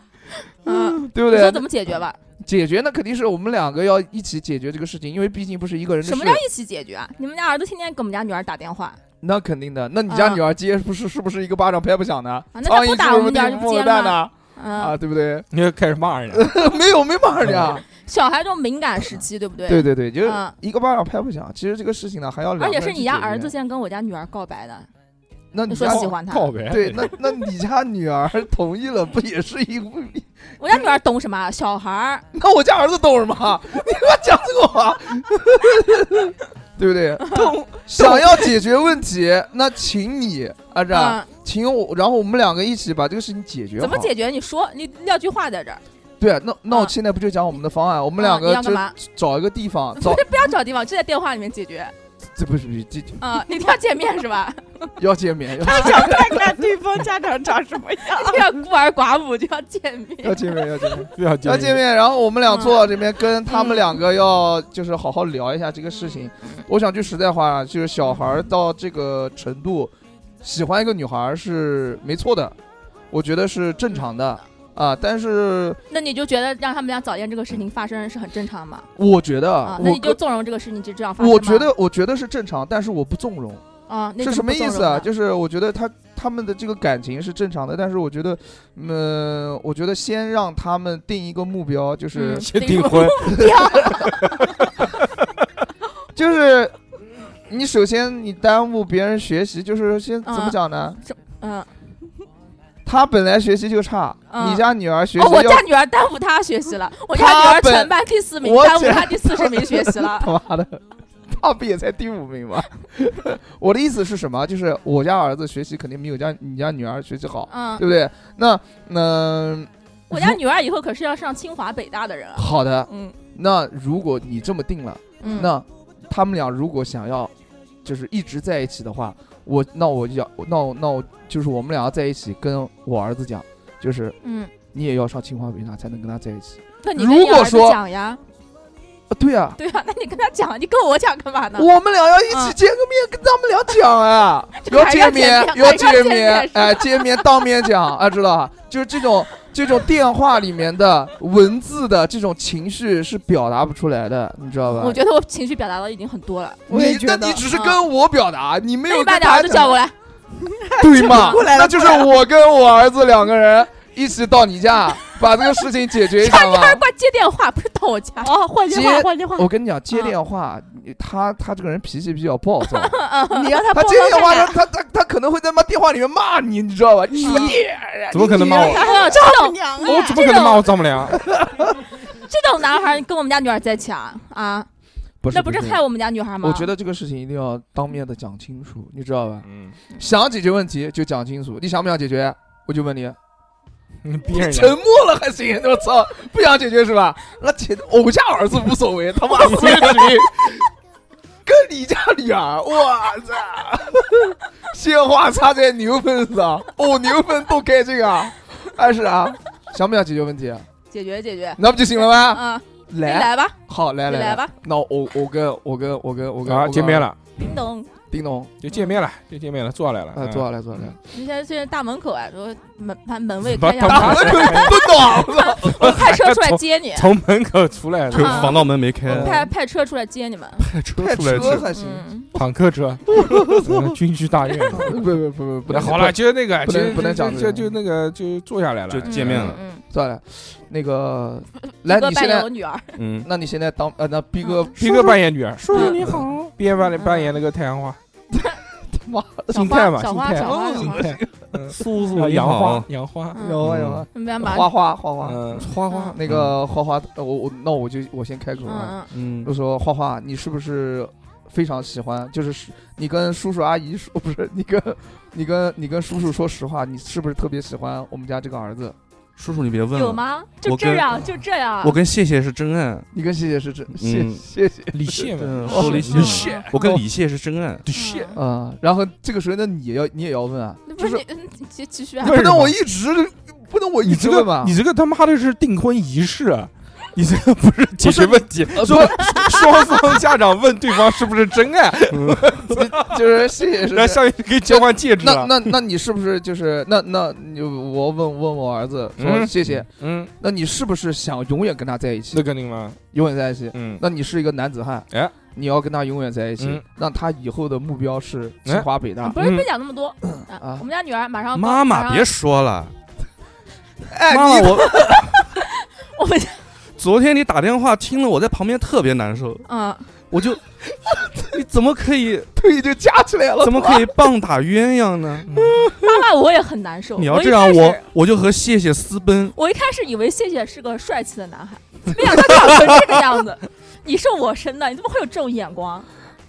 嗯，对不对你说？怎么解决吧？解决那肯定是我们两个要一起解决这个事情，因为毕竟不是一个人的事什么。叫一起解决啊？你们家儿子天天给我们家女儿打电话那肯定的。那你家啊女儿接不是是不是一个巴掌拍不响呢？啊，那他不苍蝇是不是打我们家就叮不接吗？蜂的蛋呢？啊，嗯，对不对？你就开始骂人家，没有没骂人家。小孩这种敏感时期，对不对？对对对，就一个巴掌拍不响。其实这个事情呢，还要两而且是你家儿子先跟我家女儿告白的，那你说喜欢他告白。对，那那你家女儿同意了，不也是一个？我家女儿懂什么？小孩儿，那我家儿子懂什么？你给我讲这个话，对不对？懂。想要解决问题，那请你按照嗯，请我，然后我们两个一起把这个事情解决好。怎么解决？你说，你撂句话在这儿。对啊，那那我啊现在不就讲我们的方案？我们两个就？找一个地方，找不是，不要找地方，就在电话里面解决。这不是这这啊，一定要见面是吧？要见面，要他想看看对方家长长什么样。要孤儿寡母就要见面。要见面，要见面。不要要见面，然后我们俩坐到这边，跟他们两个要就是好好聊一下这个事情。我想句实在话，就是小孩到这个程度，喜欢一个女孩是没错的，我觉得是正常的啊。但是那你就觉得让他们俩早恋这个事情发生是很正常吗？我觉得啊，那你就纵容这个事情就这样发生吗我觉得我觉得是正常，但是我不纵容，啊，那是什么意思啊？就是我觉得他他们的这个感情是正常的，但是我觉得，嗯，我觉得先让他们定一个目标，就是嗯先订婚，就是你首先你耽误别人学习，就是先怎么嗯讲呢？嗯，他本来学习就差，嗯你家女儿学哦，我习要家女儿耽误他学习了，我家女儿本全班第四名，我耽误他第四十名学习了。他妈的，他不也才第五名吗？我的意思是什么？就是我家儿子学习肯定没有家你家女儿学习好，嗯，对不对？那那我家女儿以后可是要上清华北大的人啊。好的，嗯那如果你这么定了，嗯，那他们俩如果想要就是一直在一起的话，我那我要那我那我就是我们俩要在一起，跟我儿子讲，就是嗯，你也要上清华北大才能跟他在一起。那你如果说讲呀，啊，对啊，对啊，那你跟他讲，你跟我讲干嘛呢？我们俩要一起嗯见个面，跟他们俩讲啊，要见面，要见面哎，见面当面讲，啊，知道吧？就是这种这种电话里面的文字的这种情绪是表达不出来的，你知道吧？我觉得我情绪表达的已经很多了。我也你觉得那你只是跟我表达，你没那有你把你儿子叫过来，对嘛过 来？了那就是我跟我儿子两个人一起到你家，把这个事情解决一下嘛。快接电话，不是到我家。哦，换电话，换句话，我跟你讲，接嗯电话，他他这个人脾气比较暴躁，你让他他帮接电话，他他他他可能会在妈电话里面骂你，你知道吧？你嗯怎么可能骂我？然后这种娘我怎么可能骂我丈母娘？这种男孩跟我们家女儿在一起啊啊，不是那不是害我们家女孩吗？我觉得这个事情一定要当面的讲清楚，你知道吧？嗯，想解决问题就讲清楚，你想不想解决？我就问，你 逼人沉，默了还行，我操，不想解决是吧？那姐，我家儿子无所谓，他妈四十岁，跟你家女儿，我操，鲜花插在牛粪上，哦，牛粪多干净啊！二是啊，想不想解决问题？解决解决。那不就行了吗？嗯，来，来吧，好，来来来吧。那我我跟我跟我跟我跟啊，见面，了，叮咚，叮咚，就见面了，就见面了，坐下来了，啊，坐下来坐下来，你现在现在大门口啊，说门把门卫把开下大门口不暖，我操！我派车出来接你，从门口出来防盗门没开，派派车出来接你们。派车出来吃，车还行，嗯，坦克车，嗯军区大院。不不不不不好了，就那个，不能就不能讲就就就那个就坐下来了，就见面了。嗯，算了，那个嗯 来，你现在，我女儿，嗯，那你现在当呃，那逼哥逼哥扮演女儿，叔叔你好，边扮扮演那个太阳花，妈小心态嘛，心态花小花心小花，态，嗯，叔叔啊杨花你好，杨花，嗯。有啊有啊，你们把花花花花，嗯，花花那个花花，呃我我那我就我先开口啊，嗯嗯。就说花花，你是不是非常喜欢？就是你跟叔叔阿姨说，不是你跟你跟你跟叔叔说实话，你是不是特别喜欢我们家这个儿子？叔叔你别问了，有吗？就我跟这样，就这样。我跟谢谢是真爱，你跟谢谢是真谢嗯谢谢李谢嗯嘛，说李谢，我跟李谢是真爱，李现，嗯啊，然后这个时候那你也要你也要问啊，不就是你继继续啊不能我一直不能我一你这直问吧个？你这个他妈的是订婚仪式啊！你这个不是解决问题，呃说双方家长问对方是不是真爱，就是谢谢是然后下面可以交换戒指了。那那那你是不是就是那那你我问问我儿子说嗯谢谢，嗯，那你是不是想永远跟他在一起？那，肯定吗？永远在一起？嗯，那你是一个男子汉，哎，你要跟他永远在一起嗯，让他以后的目标是清华北大。不是别讲那么多！我们家女儿马上高马上妈妈别说了，哎，妈妈我 我们家昨天你打电话听了，我在旁边特别难受，嗯，我就 你怎么可以腿就夹起来了，怎么可以棒打鸳鸯呢？嗯妈妈我也很难受。你要这样，我我就和谢谢私奔。我一开始以为谢谢是个帅气的男孩，没想到长成这个样子。你是我生的，你怎么会有这种眼光？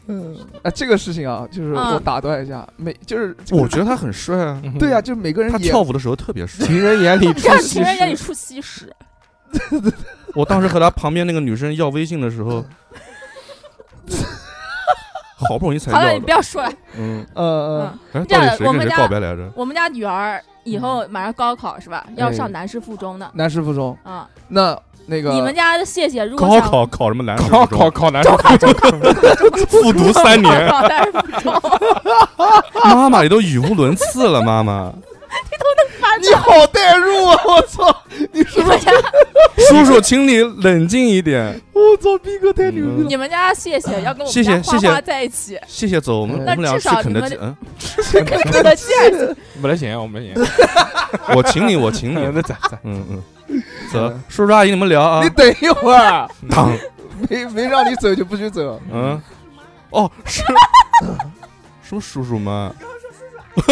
嗯，哎，这个事情啊，就是嗯我打断一下，每就是我觉得他很帅啊，嗯对呀，，就是每个人他跳舞的时候特别帅。情人眼里 出西施，情人眼里出西施，我当时和他旁边那个女生要微信的时候，好不容易才好了，你不要说了。嗯，呃呃嗯，，哎，这样到底谁跟谁我们家告白来着？我们家女儿以后马上高考是吧？要上南师附中的南师附中，啊。那那个你们家的谢谢，如果高想考考什么南师？高考考南师附中，复读三年，考男师附中，妈妈你都语无伦次了，妈妈。你好带入啊！我操，你说你们家叔叔，请你冷静一点。我操，逼哥太牛逼了！你们家谢谢 要跟我谢谢谢谢们家花花在一起，谢谢，走，我们我们俩至去肯德基。嗯，肯德基还是没得钱，我没得钱。我请你，我请你。那咋咋？嗯嗯，走，叔叔阿姨你们聊啊你。等一会儿，当，没没让你走就不许走。嗯，哦，是什么叔叔吗？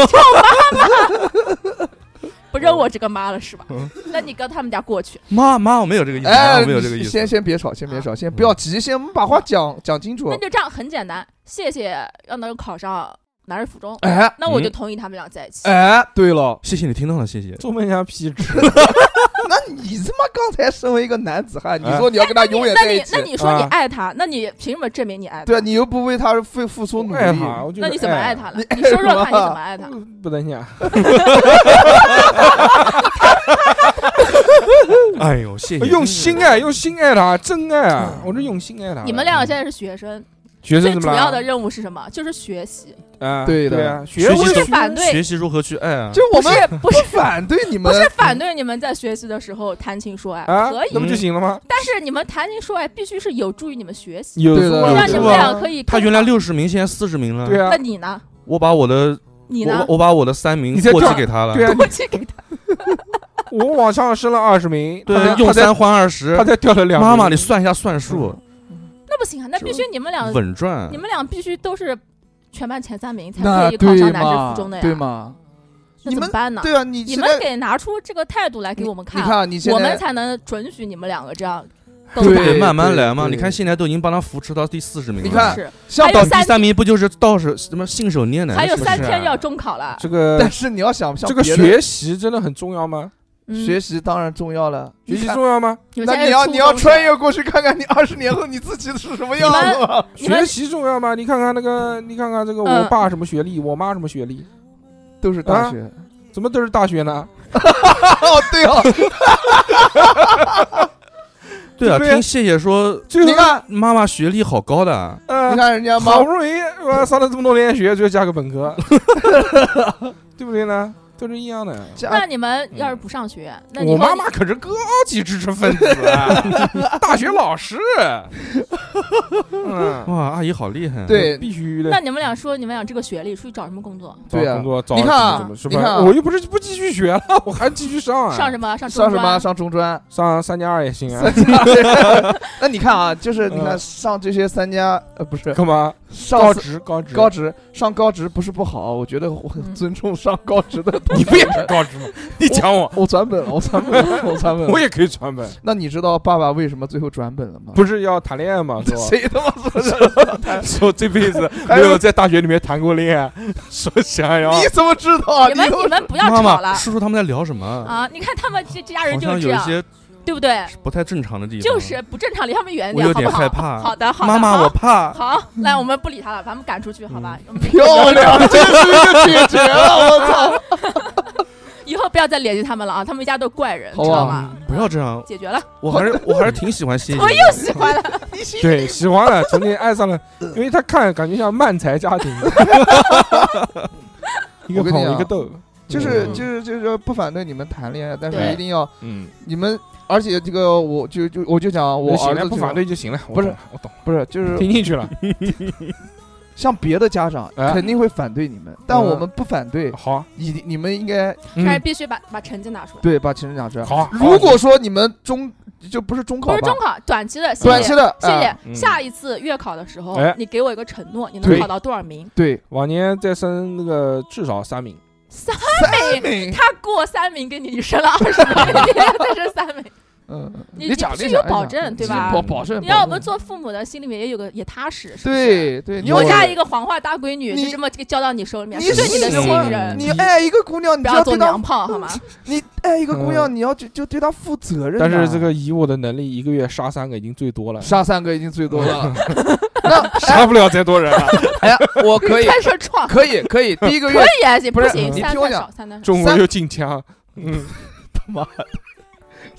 不认我这个妈了是吧嗯？那你跟他们家过去，妈妈，我没有这个意思，妈哎，我没有这个意思。先先别吵，先别吵，先不要急，先我们把话讲讲清楚那。就这样很简单。谢谢要能考上男师附中，哎那我就嗯同意他们俩在一起。哎，对了，谢谢你听到了，谢谢。做梦像屁吃。那你他妈刚才身为一个男子汉，你哎说你要跟他永远那你在一起那，你说你啊爱他，那你凭什么证明你爱他？对啊，你又不为他付付出努力，那你怎么爱他了你？你说说看，你怎么爱他？不能讲。哎呦，谢谢。用心爱，用心爱他，真爱啊！我是用心爱他。你们两个现在是学生，学生？最主要的任务是什么？就是学习，啊，对的对啊，学习怎学会学反对学习如何去爱啊？就我们不是不是不反对你们，不是反对你们在学习的时候谈情说爱，啊可，以，那不就行了吗？但是你们谈情说爱必须是有助于你们学习，有对的让你们俩可以。他原来六十名，现在四十名了。对啊那，你呢？我把我的你呢我？把我的三名 过继给他了。对啊，过继给他。我往上升了二十名，对用三换二十他。才掉了两。妈妈，你算一下算数，那不行啊，那必须你们俩，稳赚你。们俩必须都是全班前三名才可以考上南师嘛附中的呀。对？吗？那你们怎么办呢？对啊，你你们得拿出这个态度来给我们看，你看你我们才能准许你们两个这样对慢慢来嘛。你看现在都已经帮他扶持到第四十名了。你看是，像到还有三第三名不就是到手什么信手拈来？还有三天要中考了。这个但是你要想像这个学习真的很重要吗？嗯学习当然重要了，学习重要吗？那你要你要穿越过去看看你二十年后你自己是什么样子吗？学习重要吗？你看看那个，你看看这个，嗯我爸什么学历，我妈什么学历，都是大学。怎么都是大学呢？哦，对哦，对啊，听谢谢说你，看，妈妈学历好高的，呃你，看人家妈好不容易我上了这么多年学，最后加个本科，对不对呢？都是一样的。那你们要是不上学，那你我妈妈可是高级知识分子啊，大学老师。嗯，哇，阿姨好厉害。，对必须的那。你们俩说你们俩这个学历出去找什么工作？对啊找工作找你看么是你看？我又不是不继续学了，我还继续上啊。上什么？上中上什么？上中专？上三加二也行啊。那你看啊，就是你看嗯上这些三加呃不是干嘛？上高职高职高职上高职不是不好，我觉得我很嗯尊重上高职的。你不也是高职吗？你讲我，我转本了，我转本了，我转本了。我也可以转本，那你知道爸爸为什么最后转本了吗？不是要谈恋爱吗？说谁他妈说的？说这辈子没有在大学里面谈过恋爱，说想要你怎么知道？你们你们不要吵了妈叔叔他们在聊什么？啊！你看他们这这家人就是这样，像有一些对不对？不太正常的地方。就是不正常，离他们远一点，我有点好不好？害怕。好的，好的，妈妈，我怕。好，来，我们不理他了，把他们赶出去，好吧？漂亮，这是一个解决了，我操！以后不要再联系他们了啊！他们一家都是怪人，知道吗？不要这样，解决了，我还是我还是挺喜欢谢谢。我又喜欢了。对喜欢了，曾经爱上了，因为他看感觉像漫才家庭，一个捧一个逗，就是嗯就是就是说不反对你们谈恋爱，但是一定要嗯，你们，而且这个我就就我就讲我儿子不反对就行了，不是我懂，不是就是听进去了，像别的家长哎。肯定会反对你们，但嗯我们不反对，好，你你们应该嗯，但是必须把把成绩拿出来，对把成绩拿出来。好，如果说你们中就不是中考不是中，考，短期的，谢谢。短期的，谢哎谢。嗯。下一次月考的时候哎，你给我一个承诺，你能考到多少名？对，往年再升那个至少三名，三三名，他过三名给你升了二十名，你再升三名，嗯，你你讲是有保证对吧？保保证，你让我们做父母的心里面也有个也踏实，是不是？对对，你家一个黄花大闺女你就这么交到你手里面，你是对你的是信嗯任，你爱一个姑娘，你不要做娘炮好吗？你爱一个姑娘，你要就就对她负责任。但是这个以我的能力，一个月杀三个已经最多了，杀三个已经最多了。那杀不了再多人了。哎呀，我可以，开车撞。可以，可以，第一个可月以啊，行不是行，三你听我讲中午又进枪，嗯，他妈的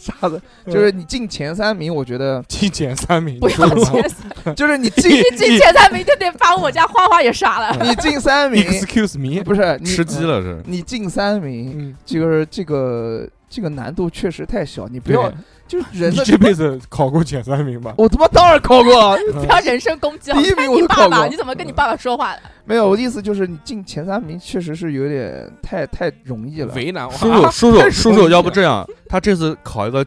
杀的，就是你进前三名，我觉得进前三名，不要前三，就是你进一进前三名就得把我家花花也杀了。你进三名，？Excuse me，不是你吃鸡了是？你进三名，嗯，就是这个这个难度确实太小，你不要对就是人这辈子考过前三名吧？我他妈当然考过，不要人身攻击啊。第一名我你爸爸，都考过你怎么跟你爸爸说话的？没有，我的意思就是你进前三名确实是有点太太容易了。为难我，叔叔，叔叔，叔叔，要不这样，他这次考一个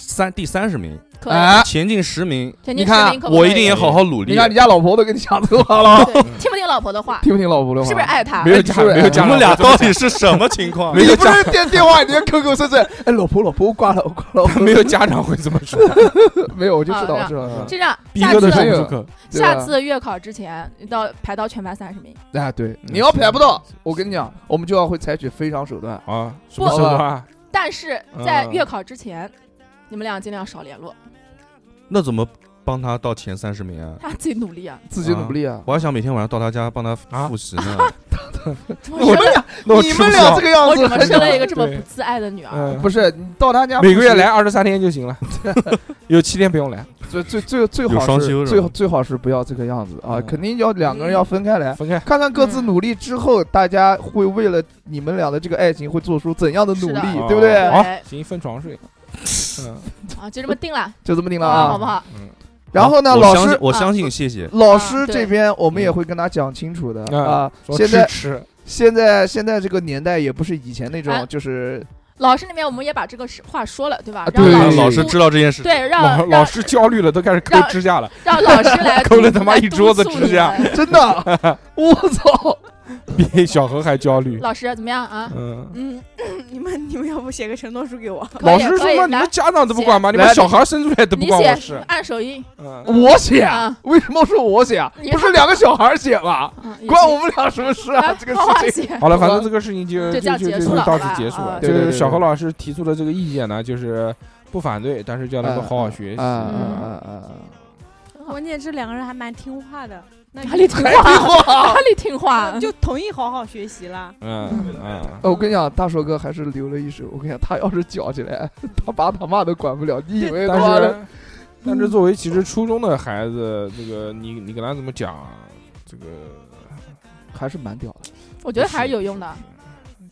三第三十名，可以，哎，前进十名，前进你看十名可不可以我一定也好好努力你。看你家老婆都跟你讲这话了，对，听不听老婆的话？听不听老婆的话？是不是爱他没？有家是不是没有家你们俩到底是什么情况？你没有家不是电电话，你就口口声声，哎，老婆老婆，我挂了，我挂了，我没有家长会这么说，没有，我就知道，知道，知道就这样，逼哥的下次有说不出口。对吧下次月考之前到排到全班三十名，哎，对，嗯你要排不到，我跟你讲，我们就要会采取非常手段。啊，什么手段啊？但是在嗯月考之前，你们俩尽量少联络，那怎么帮他到前三十名啊？他自己努力啊。自己努力啊！我还想每天晚上到他家帮他啊复习呢。你们俩，你们俩这个样我怎么子很生了一个这么对不自爱的女儿？嗯，不是你到他家每个月来二十三天就行了，有七天不用来，最最最最有好最最好是不要这个样子啊，嗯肯定要两个人要分开来，分开。看看各自努力之后，大家会为了你们俩的这个爱情会做出怎样的努力，哦对不对？好对，行，分床睡。嗯啊，就这么定了，就这么定了啊。好不好？嗯，然后呢，老师我相信谢谢。老师这边我们也会跟他讲清楚的嗯啊。现在现在现在这个年代也不是以前那种哎就是老师那边我们也把这个实话说了，对吧？让让老师知道这件事。对，让老老师焦虑了，都开始抠指甲了，让老师来 抠了他妈一桌子指甲。真的，我操！比小何还焦虑。老师怎么样啊？嗯，嗯，你们你们要不写个承诺书给我？老师说嘛，你们家长都不管吗？你来们小孩生出来都不你写关我事。按手印，嗯，我写啊，为什么说我写啊？不是两个小孩写吗？关我们俩什么事啊？这个事情。好了，反正这个事情就就就结束了就到此结束了。就是小何老师提出的这个意见呢，就是不反对，但是叫他们好好学习。啊啊嗯啊啊！关键这两个人还蛮听话的，那哪里听话？话哪里听话？就同意好好学习了。嗯嗯，哦我跟你讲，大硕哥还是留了一手。我跟你讲，他要是搅起来，他爸他妈都管不了。你以为他但妈的是但是作为其实初中的孩子，这个你你跟他怎么讲？这个还是蛮屌的？我觉得还是有用的，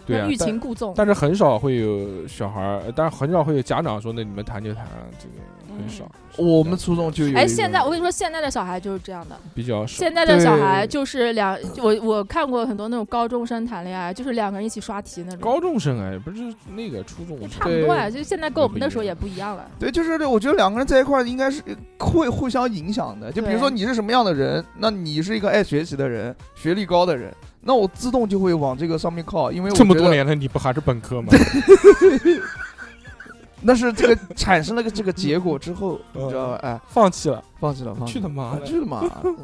对啊欲，擒故纵。但是很少会有小孩但是很少会有家长说那你们谈就谈，这个很少。我们初中就有。哎，现在我跟你说，现在的小孩就是这样的。比较少。现在的小孩就是两，我我看过很多那种高中生谈恋爱，就是两个人一起刷题那种。高中生哎，不是那个初中也差不多啊，就现在跟我们那时候也不一样了。对，就是我觉得两个人在一块儿应该是会互相影响的。就比如说你是什么样的人，那你是一个爱学习的人，学历高的人，那我自动就会往这个上面靠，因为我这么多年了，你不还是本科吗？那是这个产生了个这个结果之后，嗯你知道吧？哎，放弃了，放弃了，放弃了，去他妈的！去了嘛！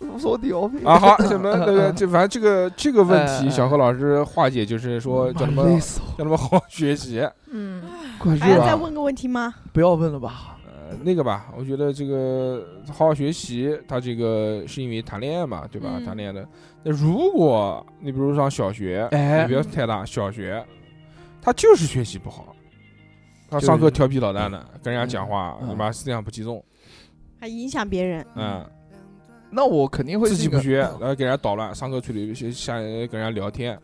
无所屌皮啊，好，什么那个，这反正这个这个问题，小何老师化解就是说叫他们叫他们好好学习。嗯，我，快还要！再问个问题吗？不要问了吧？呃，那个吧，我觉得这个好好学习，他这个是因为谈恋爱嘛，对吧？嗯谈恋爱的。那如果你比如上小学，哎你不要太大，小学，他就是学习不好，他上课调皮捣蛋的，跟人家讲话，嗯他妈思想不集中，还影响别人？嗯，那我肯定会自己不学，然后给人家捣乱，上课吹牛逼，下跟人家聊天，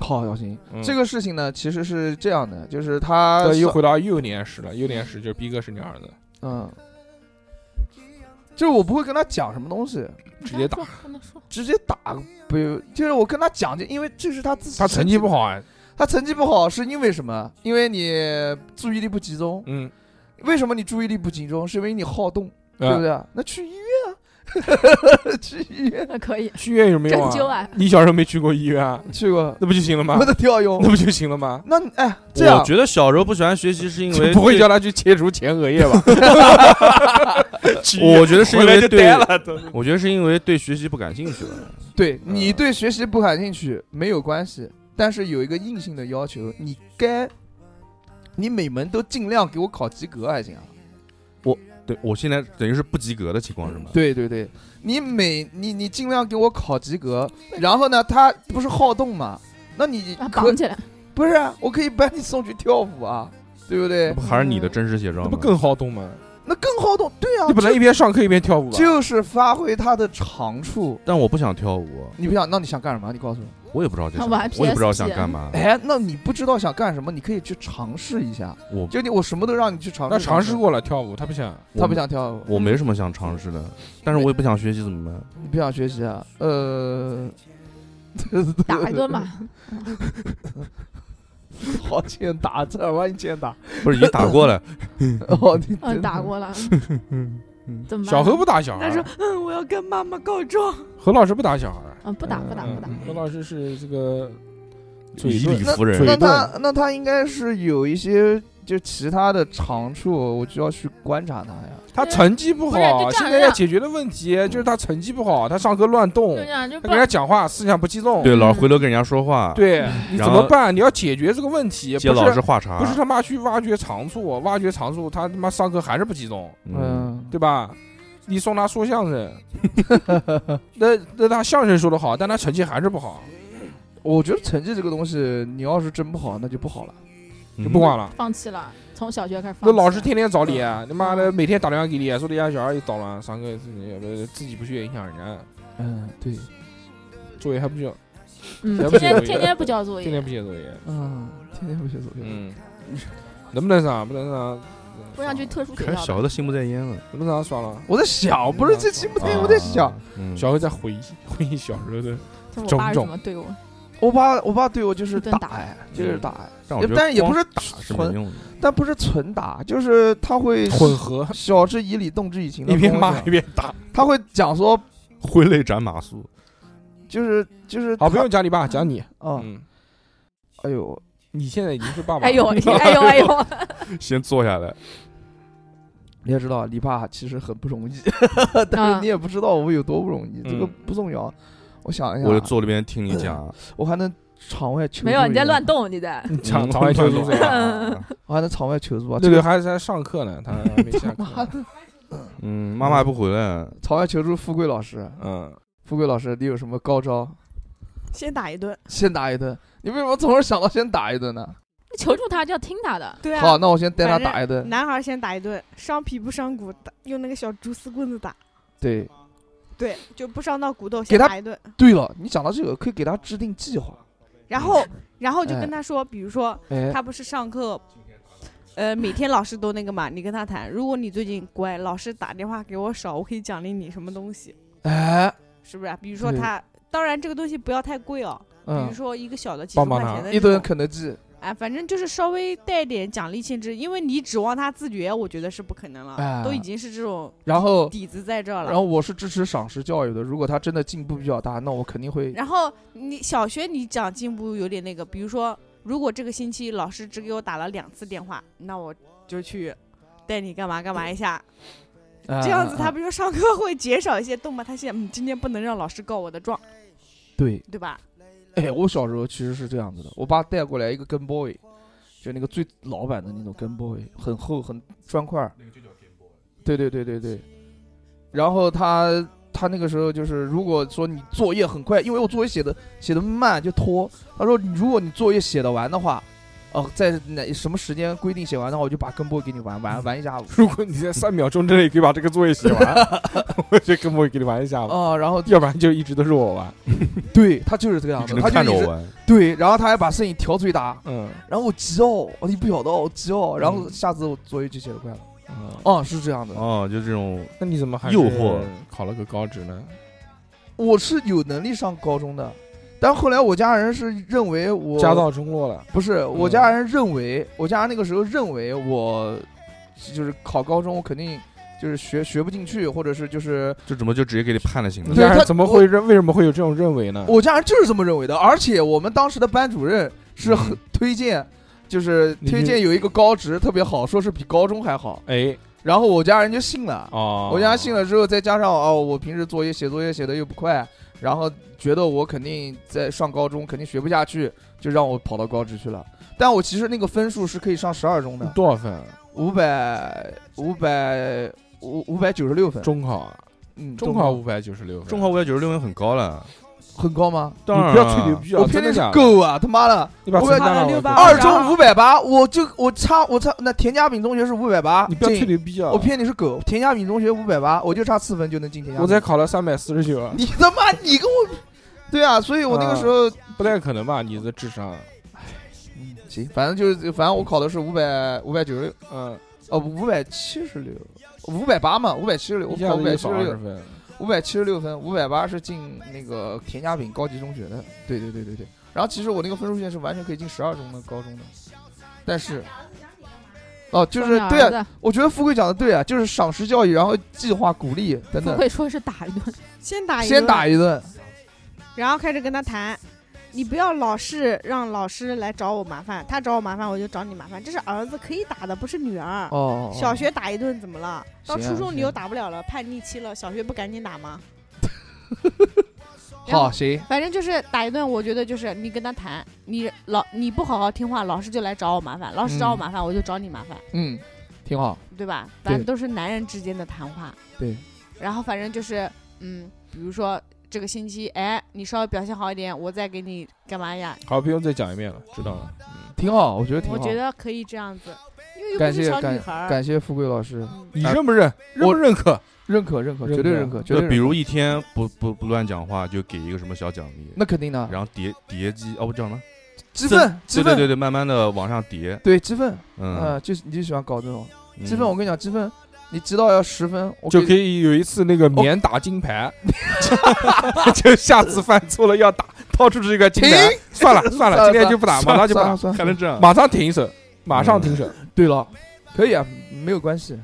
好小心。嗯这个事情呢，其实是这样的，就是他，又回到幼年时了。幼年时就是逼哥是你儿子，嗯，就是我不会跟他讲什么东西，直接打。直接打，不，就是我跟他讲，就因为这是他自己，他成绩不，好啊，他成绩不好是因为什么？因为你注意力不集中。嗯，为什么你注意力不集中？是因为你好动，对不对？对？那去医院啊，去医院那可以去医院有没有用啊？针灸啊，你小时候没去过医院啊？去过，那不就行了吗不？能调用那。不就行了吗？那哎，这样我觉得小时候不喜欢学习是因为 不会叫他去切除前额叶吧？我觉得是因为对我觉得是因为对学习不感兴趣了。对你对学习不感兴趣没有关系，但是有一个硬性的要求，你该，你每门都尽量给我考及格还行啊。对我现在等于是不及格的情况是吗？对对对，你每你你尽量给我考及格，然后呢，他不是好动嘛？那你绑起来。不是啊？我可以把你送去跳舞啊，对不对那不？还是你的真实写照吗？那不更好动吗？那更好动，对啊，你本来一边上课一边跳舞吧？就是发挥他的长处。但我不想跳舞，你不想，那你想干什么？你告诉我。我也不知道 我也不知道想干嘛。哎，那你不知道想干什么，你可以去尝试一下。我就你我什么都让你去尝试。那尝试，过了跳舞，他不想。他不想跳舞，我没什么想尝试的，但是我也不想学习，怎么办？你不想学习啊？呃，打一顿嘛，好欠打，正儿八经欠打。不是已经打过了，哦，你嗯，打过了，怎么？小何不打小孩他说，嗯，我要跟妈妈告状。何老师不打小孩。嗯，不打不打不打，嗯何老师是这个嘴以理服人。那他那他应该是有一些就其他的长处，我就要去观察他呀。他成绩不好，现在要解决的问题就是他成绩不好，他上课乱动他跟人家讲话思想不集中。对，老是回头跟人家说话，对，你怎么办？你要解决这个问题，接老师不是话茬，不是他妈去挖掘长处，挖掘长处，他他妈上课还是不集中，嗯，嗯，对吧？你送他说相声，那那他相声说的好，但他成绩还是不好，我觉得成绩这个东西，你要是真不好，那就不好了。嗯就不管了。放弃了，从小学开始放弃了。那老师天天找你，你妈的每天打电话给你，说你家小孩又捣乱，上课自己呃自己不去，影响人。家，嗯，对，作业还不交，嗯，谁不写作业。天天天天不交作业。天天业，不写作业，嗯，天天不写作业。嗯，能不能上？不能上，不上去特殊学校的。看小何的心不在焉了。能不能上算了。我在想，不是这心不对，我在想小何在回忆 回忆小时候的，就我爸是种怎么对我？我爸我爸对我就是一顿打打哎，就是打哎，但我觉得但是也不是打是没纯用的。但不是纯打，就是他会混合，晓之以理，动之以情的一边骂一边打。他会讲说，挥泪斩马谡，就是就是好，不他用讲你爸，讲你。啊，嗯，哎呦，你现在已经是爸爸了。哎呦哎呦 哎呦！先坐下来。你也知道，你爸其实很不容易，但是啊你也不知道我有多不容易，这个嗯不重要。我想一下，我就坐那边听你讲，我还能场外求没有，你在乱，动，你在。你场嗯场外求助是吧？啊我还能场外求助啊。对对，这个还在上课呢，他没下课。嗯，妈妈还不回来，场外求助富贵老师，嗯，富贵老师，你有什么高招？先打一顿。先打一顿。你为什么总是想到先打一顿呢？求助他就要听他的，对啊。好，那我先带他打一顿。男孩先打一顿，伤皮不伤骨，打用那个小竹丝棍子打。对，对，就不伤到骨头，先打一顿。对了，你讲到这个，可以给他制定计划。然后，然后就哎跟他说，比如说哎，他不是上课，呃，每天老师都那个嘛，你跟他谈，如果你最近乖，老师打电话给我少，我可以奖励你什么东西，哎，是不是啊？比如说他，当然这个东西不要太贵哦，比如嗯，说一个小的几十棒棒糖块钱的一顿这种肯德基，哎，反正就是稍微带点奖励性质，因为你指望他自觉，我觉得是不可能了，哎都已经是这种然后，底子在这儿了。然后我是支持赏识教育的。如果他真的进步比较大，那我肯定会。然后你小学你讲进步有点那个，比如说，如果这个星期老师只给我打了两次电话，那我就去带你干嘛干嘛一下，这这样子他不就上课会减少一些动吗？他现在嗯，今天不能让老师告我的状，对。对吧？哎，我小时候其实是这样子的，我爸带过来一个 Game Boy，就那个最老版的那种 Game Boy，很厚很砖块儿。对对对对对。然后他他那个时候就是，如果说你作业很快，因为我作业写的写的慢就拖，他说如果你作业写的完的话，哦，在哪什么时间规定写完的话，我就把 Game Boy 给你玩玩玩一下午。如果你在三秒钟之内可以把这个作业写完，我就根本给你玩一下午。啊、然后要不然就一直都是我玩。对他就是这个样子，他就一直看着我玩。对，然后他还把声音调最大，嗯，然后我急哦，哦你不晓得哦，我急哦，然后下次我作业就写得快了。哦，是这样的，哦，就这种那你怎么还诱惑考了个高职呢？我是有能力上高中的，但后来我家人是认为我家道中落了。不是，我家人认为我家人那个时候认为我就是考高中，我肯定就是学学不进去，或者是就是就怎么就直接给你判了刑了？对怎么会认？为什么会有这种认为呢？我家人就是这么认为的，而且我们当时的班主任是很嗯推荐，就是推荐有一个高职特别好，说是比高中还好，哎，然后我家人就信了。哦，我家信了之后，再加上哦，我平时作业写作业写的又不快，然后觉得我肯定在上高中肯定学不下去，就让我跑到高职去了。但我其实那个分数是可以上十二中的，多少分？啊？五百五百五五百九十六分，中考啊，嗯，中考五百九十六分，中考五百九十六分很高了，很高吗？你不要当然啊吹牛逼啊！我偏偏是真的假的，够啊！他妈的，你把我成绩单拿六百过来二中五百八，我就我差我差那田家炳中学是五百八，你不要吹牛逼啊！我骗你是狗，田家炳中学五百八，我就差四分就能进田家炳。我才考了三百四十九，啊你他妈你跟我，对啊，所以我那个时候不太可能吧？你的智商，行，反正就是反正我考的是五百五百九十六，嗯，哦五百七十六，五百八嘛，五百七十六，我考五一下子就百七十六，少二十分。五百七十六分，五百八是进那个田家炳高级中学的，对对对对对。然后其实我那个分数线是完全可以进十二中的高中的，但是。哦，就是对啊，啊，我觉得富贵讲的对啊，就是赏识教育，然后计划鼓励等等。富贵说是打一顿，先打一顿先打一顿，然后开始跟他谈，你不要老是让老师来找我麻烦，他找我麻烦我就找你麻烦，这是儿子可以打的，不是女儿。哦，哦小学打一顿怎么了？到初中你又打不了了，叛逆期了，小学不赶紧打吗？好行，反正就是打一顿，我觉得就是你跟他谈，你老你不好好听话，老师就来找我麻烦，老师找我嗯麻烦，我就找你麻烦，嗯，挺好，对吧？反正都是男人之间的谈话。对。然后反正就是，嗯，比如说这个星期，哎，你稍微表现好一点，我再给你干嘛呀？好，不用再讲一遍了，知道了。嗯挺好，我觉得挺好。我觉得可以这样子，因为又不是感谢感小女孩。感谢富贵老师，嗯你认不认？认不认可？认可认可，绝对认可，绝就对。比如一天不不不乱讲话，就给一个什么小奖励，那肯定的，然后叠叠积哦，不叫什么？积分积分对对对对，慢慢的往上叠，对积分，嗯呃，，就是你就喜欢搞这种嗯积分。我跟你讲，积分你知道要十分，我就可以有一次那个免打金牌，就下次犯错了要打，掏出这个金牌。算了 算了，算了今天就不打，马上就不打，算了还能这样？马上停手，马上停手。对了，可以啊，没有关系。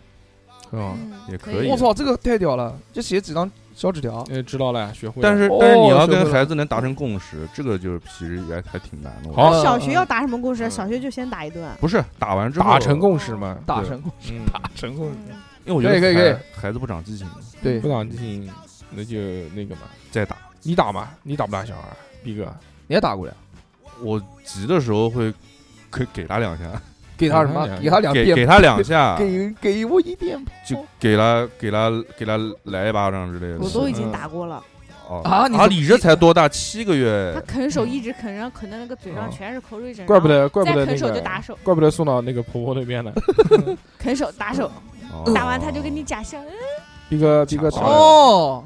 哦，嗯也可以我操，这个太屌了，就写几张小纸条。哎，知道了，学会了。但是哦但是你要跟孩子能达成共识，这个就是其实也还挺难的。我好觉得嗯小学要打什么共识？嗯小学就先打一顿。不是打完之后达成共识嘛，对打成共识，打成功。因为我觉得可以可以可孩孩子不长记性，对不，长记性，那就那个嘛。再打。你打嘛？你打不打小孩？逼哥，你也打过呀？我急的时候会可以给他两下，给他什么？给他两给遍，给他两下，给给我一点就给他给他给他来一巴掌之类的。我都已经嗯打过了，哦啊你怎么啊你这才多大？七个月他，啃手一直啃，然后啃的那个嘴上哦全是口水疹，怪不得怪不得那啃手就个，打手，怪不得送到那个婆婆那边了。啃手打手，哦。打完他就跟你假笑，嗯。逼哥逼哥打了，哦，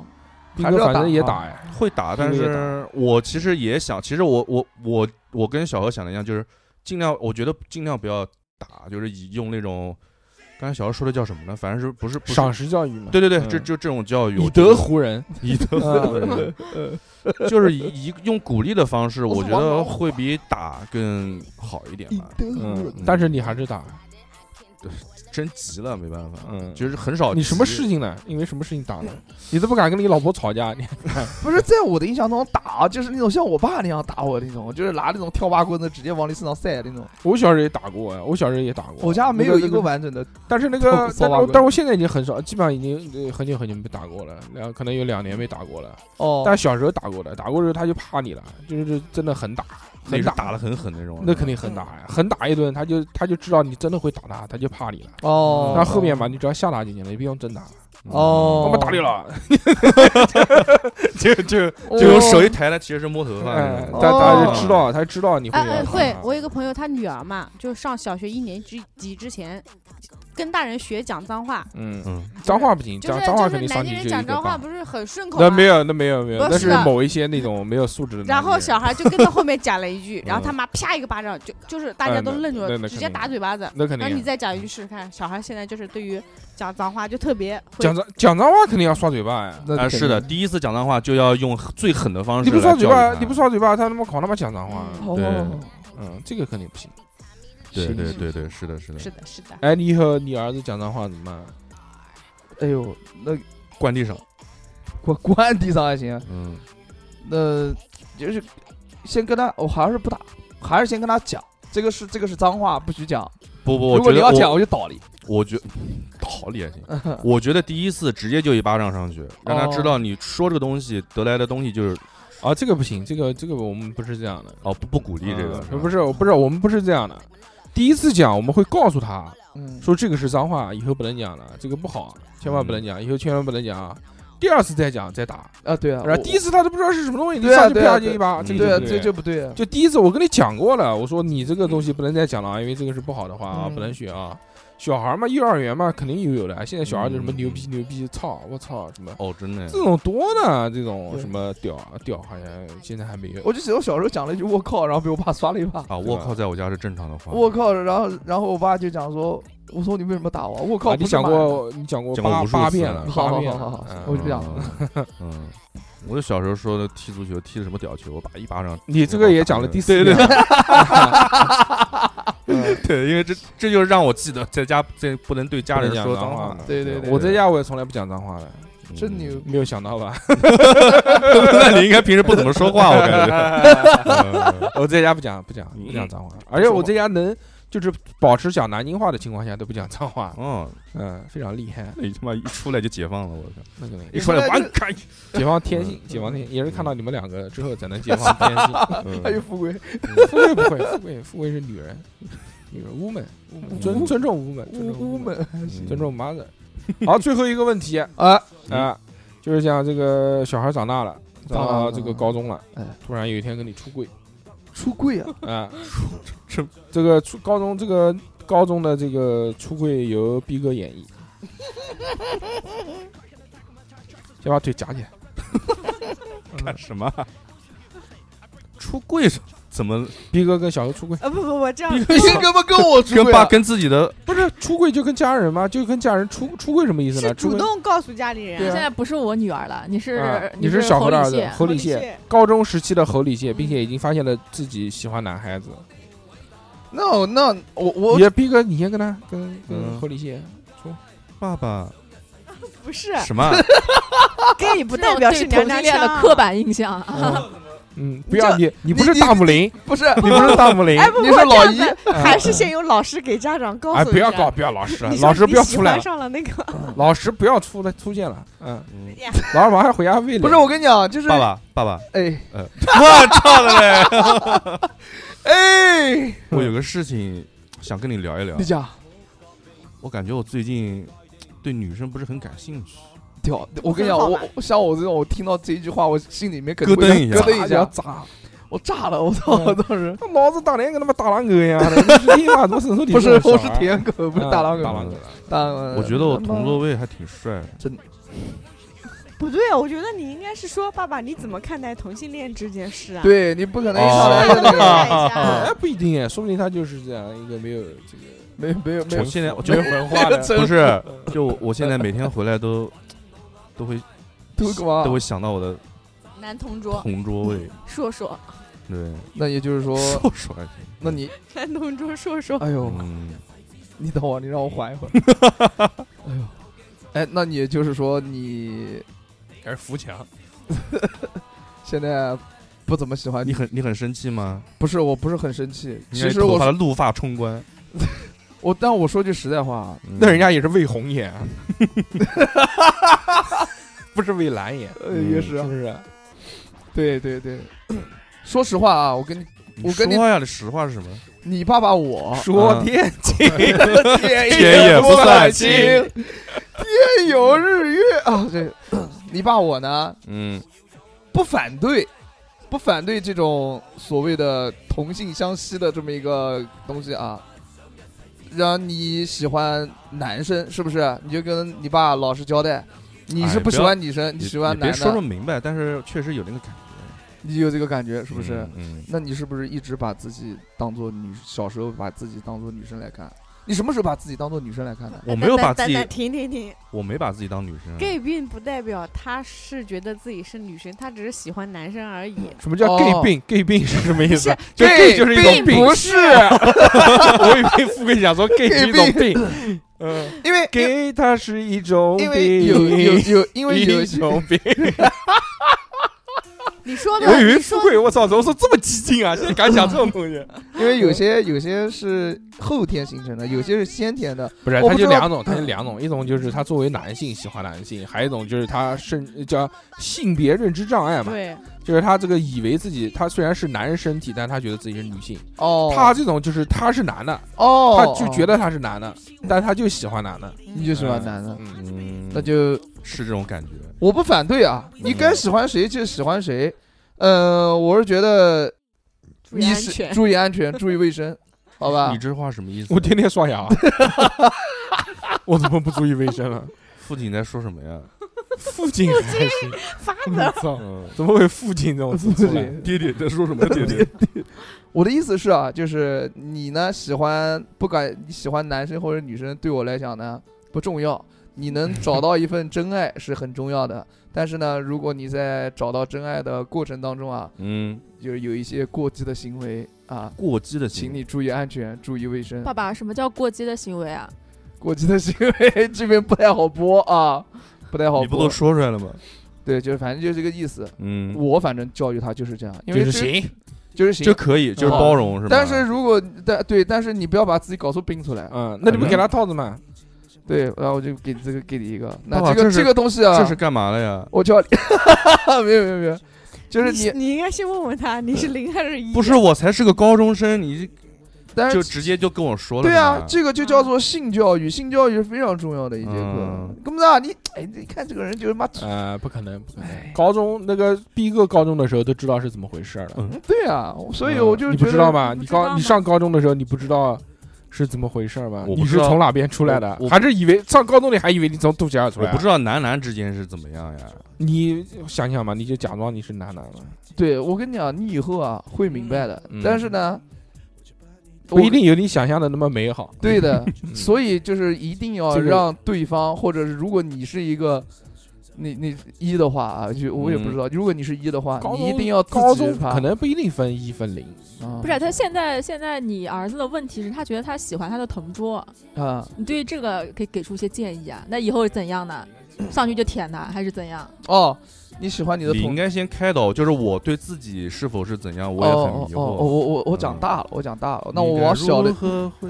逼哥反还是要打啊正也打哎。会打，但这个也是我其实也想，其实我我我我跟小何想的一样，就是尽量，我觉得尽量不要打，就是以用那种，刚才小何说的叫什么呢？反正是不是不是。赏识教育嘛。对对对，嗯。这就这种教育，以德我觉得。服人。以德服人，就是以以用鼓励的方式，我觉得会比打更好一点吧。嗯，但是你还是打。真急了没办法，嗯就是很少。你什么事？情呢？因为什么事情打的？你都不敢跟你老婆吵架，你 不是在我的印象中打，就是那种像我爸那样打我那种，就是拿那种跳八棍子直接往你身上塞那种。我小时候也打过呀，我小时候也打过。我家没有一个完整的，但是那个，但骚娃棍是但我现在已经很少，基本上已经呃很久很久没打过了，然后可能有两年没打过了。哦，但小时候打过的，打过之后他就怕你了，就是真的很打那是打的很狠那种，那肯定很打呀，狠打一顿，他就他就知道你真的会打他，他就怕你了。哦，那后面嘛，你只要吓他就行了，也不用真打。哦我们打你了，就就哦就用手一抬他，其实是摸头发。他他就哦知道，他知道你会会，我有个朋友，他女儿嘛，就上小学一年级级之前，跟大人学讲脏话，嗯，嗯，脏话不行，就是讲脏话就是南京肯定上去就一人讲脏话。不是很顺口吗？那没有，那没有没有，那是某一些那种没有素质的。然后小孩就跟着后面讲了一句，然后嗯他妈啪一个巴掌，就就是大家都愣住了，直接打嘴巴子。那肯定然后你再讲一句试试看，小孩现在就是对于讲脏话就特别讲脏讲脏话肯定要刷嘴巴呀。啊是的，，第一次讲脏话就要用最狠的方式你不刷嘴巴，你不刷嘴巴，他他妈狂他妈讲脏话。嗯哦对嗯，这个肯定不行。对对对对，是的，是的。是的，是的。哎，你以后你儿子讲脏话怎么办？哎呦，那灌地上，关关 地上还行，嗯，那就是先跟他，我还是不打，还是先跟他讲，这个是这个是脏话，不许讲。不不，我如果你要讲，我我就倒你。我觉道理也行。我觉得第一次直接就一巴掌上去，让他知道你说这个东西得来的东西就是啊，这个不行，这个这个我们不是这样的，哦不不鼓励这个嗯，不是，我不是，我们不是这样的。第一次讲，我们会告诉他嗯，说这个是脏话，以后不能讲了，这个不好，千万不能讲，以后千万不能讲啊。第二次再讲再打，啊，对啊，然后第一次他都不知道是什么东西，你上去啪就一巴，这对对啊，个这就不对啊。就第一次我跟你讲过了，我说你这个东西不能再讲了啊，因为这个是不好的话啊，嗯不能学啊。小孩嘛，幼儿园嘛，肯定有有的。现在小孩就什么嗯牛逼牛逼，操，我操，什么哦真的这种多呢？这种什么屌啊屌，好像现在还没有。我就记得我小时候讲了一句“我靠”，然后被我爸刷了一把。啊我靠，在我家是正常的话，我靠，然后然后我爸就讲说：“我说你为什么打我？我靠，啊，你讲过你讲过八讲过无数次八遍了，好好八遍了好好我就不讲了嗯。嗯，我就小时候说的踢足球踢的什么屌球，我爸一巴掌。你这个也讲了第四对遍 对因为这这就是让我记得在家这不能对家人说脏话讲脏话。对对对我在家我也从来不讲脏话的，嗯真牛没有想到吧？那你应该平时不怎么说话，我感觉。我在家不讲不讲不讲脏话，而且我在家能就是保持讲南京话的情况下都不讲脏话，嗯，嗯，非常厉害。你他妈一出来就解放了，我靠！那个一出来完开。解放天性，解放天性也是看到你们两个之后才能解放天性。嗯还有富贵，富贵不会，富贵富贵是女人，女人 woman，尊尊重 woman，尊重 woman，尊重 mother。好，最后一个问题啊 啊，啊，就是讲这个小孩长大了，长长大了到这个高中了哎，突然有一天跟你出柜。出柜啊！啊，出这个出高中这个高中的这个出柜由逼哥演绎，先把腿夹起来。干什么？出柜是怎么逼哥跟小何出柜，啊不不，我这样逼哥你干嘛跟我出跟爸啊？跟自己的不是出柜就跟家人吗？就跟家人出出柜什么意思呢？是主动告诉家里你人现在不是我女儿了，你是啊你是小何的儿子侯礼谢侯礼谢，谢高中时期的侯礼谢，并且已经发现了自己喜欢男孩子。那那我我也逼哥，你先跟他跟跟嗯侯礼谢说，爸爸 不是什么？gay 不代表是对同娘娘腔性恋的刻。板印象。嗯，不要你你，不是大母林，不是你不是 大母林，哎，不不，你是老姨还是先由老师给家长告诉哎，一下。不要告，不要老师老师不要出来上了那个，老师不要出来出现了，嗯，嗯老师马上回家喂脸。不是我跟你讲，就是爸爸，爸爸，哎。我操的嘞！哎，我有个事情想跟你聊一聊。你。讲。我感觉我最近对女生不是很感兴趣。屌！我跟你讲，我像我这种，我听到这一句话，我心里面肯定咯噔一下会咯噔一下，要炸！我炸了！我操！我当时老子当年跟他妈大狼狗一样的，你立马怎么伸手不是，我是舔狗，不是大狼狗，大狼狗。大狼狗。我觉得我同座位还挺帅。真不对啊，我觉得你应该是说，爸爸你怎么看待同性恋这件事啊？对你不可能一哦上来就那 哎，不一定哎，说不定他就是这样一个没有这个没没有没有我现在我没觉得有文化的，不是，就我我现在每天回来都都会都干嘛都？会想到我的男同桌同桌位。硕硕，对，那也就是说，说说还行。那你 男同桌硕硕，哎呦，嗯，你等会儿，你让我缓一会儿。哎呦，哎，那你也就是说你还是扶墙。现在不怎么喜欢你很你很生气吗？不是，我不是很生气。其实我怒发冲冠。我，但我说句实在话，嗯那人家也是为红眼，不是为蓝眼，呃，嗯也是啊是不，是？对对对。说实话啊，我跟你，你我跟你说呀，你实话是什么？你爸爸我说嗯天晴，天 天也不算晴，晴天有日月啊。这 你爸我呢嗯不反对，不反对这种所谓的同性相吸的这么一个东西啊。让你喜欢男生是不是？你就跟你爸老实交代，你是不喜欢女生，你你喜欢男的，说不明白，但是确实有那个感觉，你有这个感觉是不是？嗯，嗯那你是不是一直把自己当做女？小时候把自己当做女生来看？你什么时候把自己当做女生来看的？我没有把自己停停停我没把自己当女生。，gay 并不代表他是觉得自己是女生，他只是喜欢男生而已。什么叫哦 gay 病？gay 病是什么意思？就 gay 就是一种病，不是，我以为富贵想说 gay 是一种病，嗯，因为 gay 它是一种因为有有有因为有一种病。你说的，我以为富贵，我操，怎么说这么激进啊？现在敢想这种东西？因为有些有些是后天形成的，有些是先天的。不是，他就两种，他就两种，一种就是他作为男性喜欢男性，还有一种就是他甚叫性别认知障碍嘛，对，就是他这个以为自己他虽然是男人身体，但他觉得自己是女性。哦，他这种就是他是男的，哦，他就觉得他是男的，但他就喜欢男的，你就喜欢男的，嗯，嗯，那就是这种感觉。我不反对啊，你该喜欢谁就喜欢谁。呃，我是觉得注意你是安全。注意安全，注意卫生，好吧你？这话什么意思？我天天刷牙，我怎么不注意卫生了？父亲在说什么呀？父亲还行，发我操，嗯，怎么会父亲这种词出来？爹爹在说什么？爹爹，我的意思是啊，就是你呢喜欢，不管你喜欢男生或者女生，对我来讲呢不重要。你能找到一份真爱是很重要的，但是呢，如果你在找到真爱的过程当中啊，嗯，就是有一些过激的行为啊，过激的行为，请你注意安全，注意卫生。爸爸，什么叫过激的行为啊？过激的行为这边不太好播啊，不太好播你不都。说出来了吗？对，就是反正就是这个意思。嗯，我反正教育他就是这样，因为，就是行，就是行就。可以，就是啊包容是吧？但是如果但对，但是你不要把自己搞出病出来。嗯，那你不给他套子吗？对，然后我就给这个给你一个。那这个这个东西啊，这是干嘛的呀？我教你，没有没有没有，就是你你，你应该先问问他，你是零还是一？不是，我才是个高中生，你但就直接就跟我说了。对啊这个就叫做性教育，性教育是非常重要的一节课嗯。根本啊，你哎，你看这个人就是妈，呃，不可能，不可能哎。高中那个逼个高中的时候都知道是怎么回事了，嗯嗯对啊，所以嗯我就觉得你不知道？吗？你不知道吗高你上高中的时候你不知道是怎么回事吗？你我不知道是从哪边出来的我？我还是以为上高中你还以为你从肚脐眼出来？我不知道男男之间是怎么样呀？你想想嘛，你就假装你是男男了，对我跟你讲，你以后啊会明白的嗯。但是呢，不一定有你想象的那么美好。对的，嗯所以就是一定要让对方，或者是如果你是一个。你你一的话啊，就我也不知道。如果你是一的话，你一定要自高中可能不一定分一分零，啊不是他现在现在你儿子的问题是他觉得他喜欢他的同桌，啊你对这个可以给出一些建议啊？那以后怎样呢？上去就舔他还是怎样？哦，你喜欢你的同你应该先开导，就是我对自己是否是怎样，我哦也很迷哦哦，惑。我我我长嗯大了，我长大了。那你该我往小的如，何会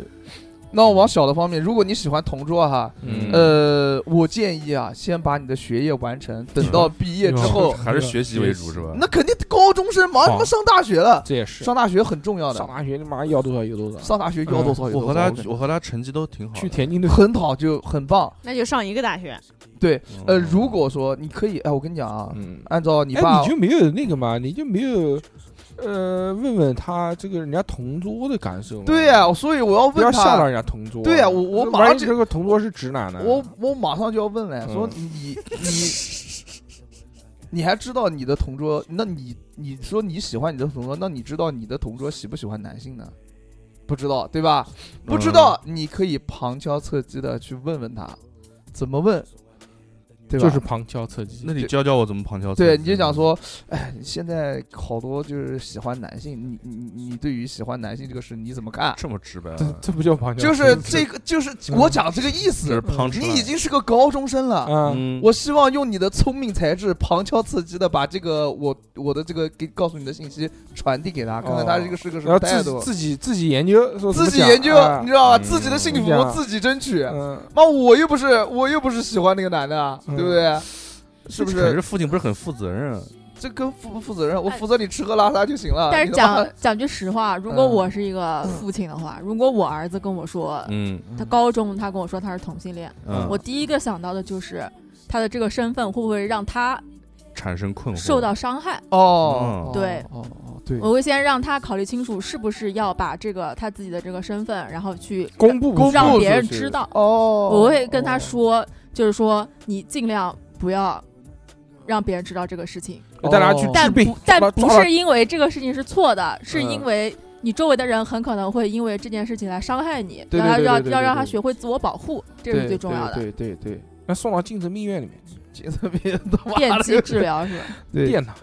那我往小的方面，如果你喜欢同桌哈，嗯呃，我建议啊，先把你的学业完成，等到毕业之后，还是学习为主是吧？那肯定高中生马上好上大学了，这也是上大学很重要的，上大学你妈要多少有多少，上大学要多少有多少。我和他我和他成绩都挺好。去田径队很好就很棒。那就上一个大学。对，呃，嗯如果说你可以，哎，我跟你讲啊，嗯，按照你哎，爸你就没有那个嘛？你就没有呃问问他这个人家同桌的感受？对呀，所以我要不要问他，吓到人家同桌。对呀我我马上这个同桌是直男呢？我我马上就要问了，嗯说你你你还知道你的同桌？那你你说你喜欢你的同桌，那你知道你的同桌喜不喜欢男性呢？不知道对吧？不知道，你可以旁敲侧击的去问问他，怎么问，对吧？就是旁敲侧击。那你教教我怎么旁敲侧击？对，你就讲说，哎，现在好多就是喜欢男性，你你你对于喜欢男性这个事你怎么看？这么直白啊，这这不叫旁敲，就是这个，就是我讲这个意思。你已经是个高中生了，嗯，嗯，我希望用你的聪明才智，旁敲侧击的把这个我我的这个给告诉你的信息传递给他，看看他这个是个什么态度。自己自己自己研究，自己研究，啊你知道吧？嗯自己的幸福自己争取。嗯，妈，我又不是我又不是喜欢那个男的啊，嗯对不对？是不可是？是父亲不是很负责任啊？这跟负不负责任？我负责你吃喝拉撒就行了。但是讲讲句实话，如果嗯我是一个父亲的话，如果我儿子跟我说嗯他高中他跟我说他是同性恋，嗯，我第一个想到的就是他的这个身份会不会让他产生困惑，受到伤害。哦，嗯对哦哦对，我会先让他考虑清楚，是不是要把这个他自己的这个身份，然后去公布让别人知道。哦，我会跟他哦，说，就是说你尽量不要让别人知道这个事情，带他去哦但治病不，但不是因为这个事情是错的，是嗯因为你周围的人很可能会因为这件事情来伤害你，对要他要对对对对要让他学会自我保护，这是最重要的。对对对对，那送到精神病院里面精神病院的电击治疗是吧？对电他。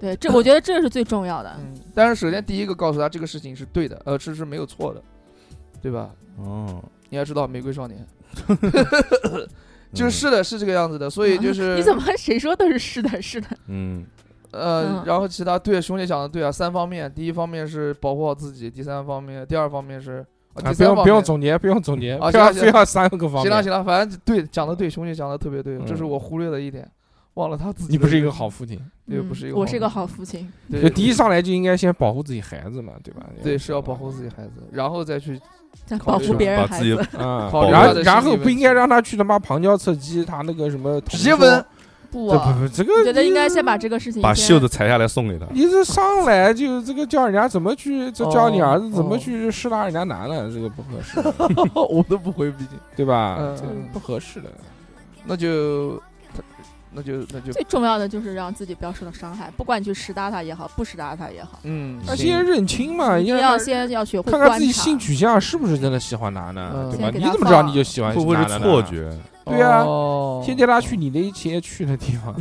对，这我觉得这是最重要的。嗯，但是首先第一个告诉他这个事情是对的，呃，是是没有错的，对吧？哦，你要知道，玫瑰少年，就是是的，是这个样子的，所以就 是你怎么谁说都是是的，是的，嗯呃嗯，然后其他对兄弟讲的对啊，三方面，第一方面是保护好自己，第三方面，第二方面是，不用不用总结，不用总结，啊不要非要三个方面。行了行了，反正对讲的对，兄弟讲的特别对，这是嗯我忽略的一点，忘了他自己。你不 是一个好，父亲，对，嗯不是一个，我是一个，好父亲，就对第一上来就应该先保护自己孩子嘛，对吧？对是要保护自己孩子，然后再去 保护别人孩子，啊，然后然后不应该让他去他妈旁敲侧击，他那个什么直接问，不啊，不不这个我觉得应该先把这个事情把袖子裁下来送给他。你这上来就这个叫人家怎么去，这教你儿子怎么哦去试拉人家男的，这个不合适，我都不回，毕竟对吧？嗯不合适的。那就那就那就最重要的就是让自己不要受到伤害，不管你去实打他也好，不实打他也好，嗯，先认清嘛，要要先要学会看。看自己性取向是不是真的喜欢男的，嗯对吧？先给他你怎么知道放你就喜欢会不会男的呢是错？觉？对啊哦先带他去你的一切去的地方，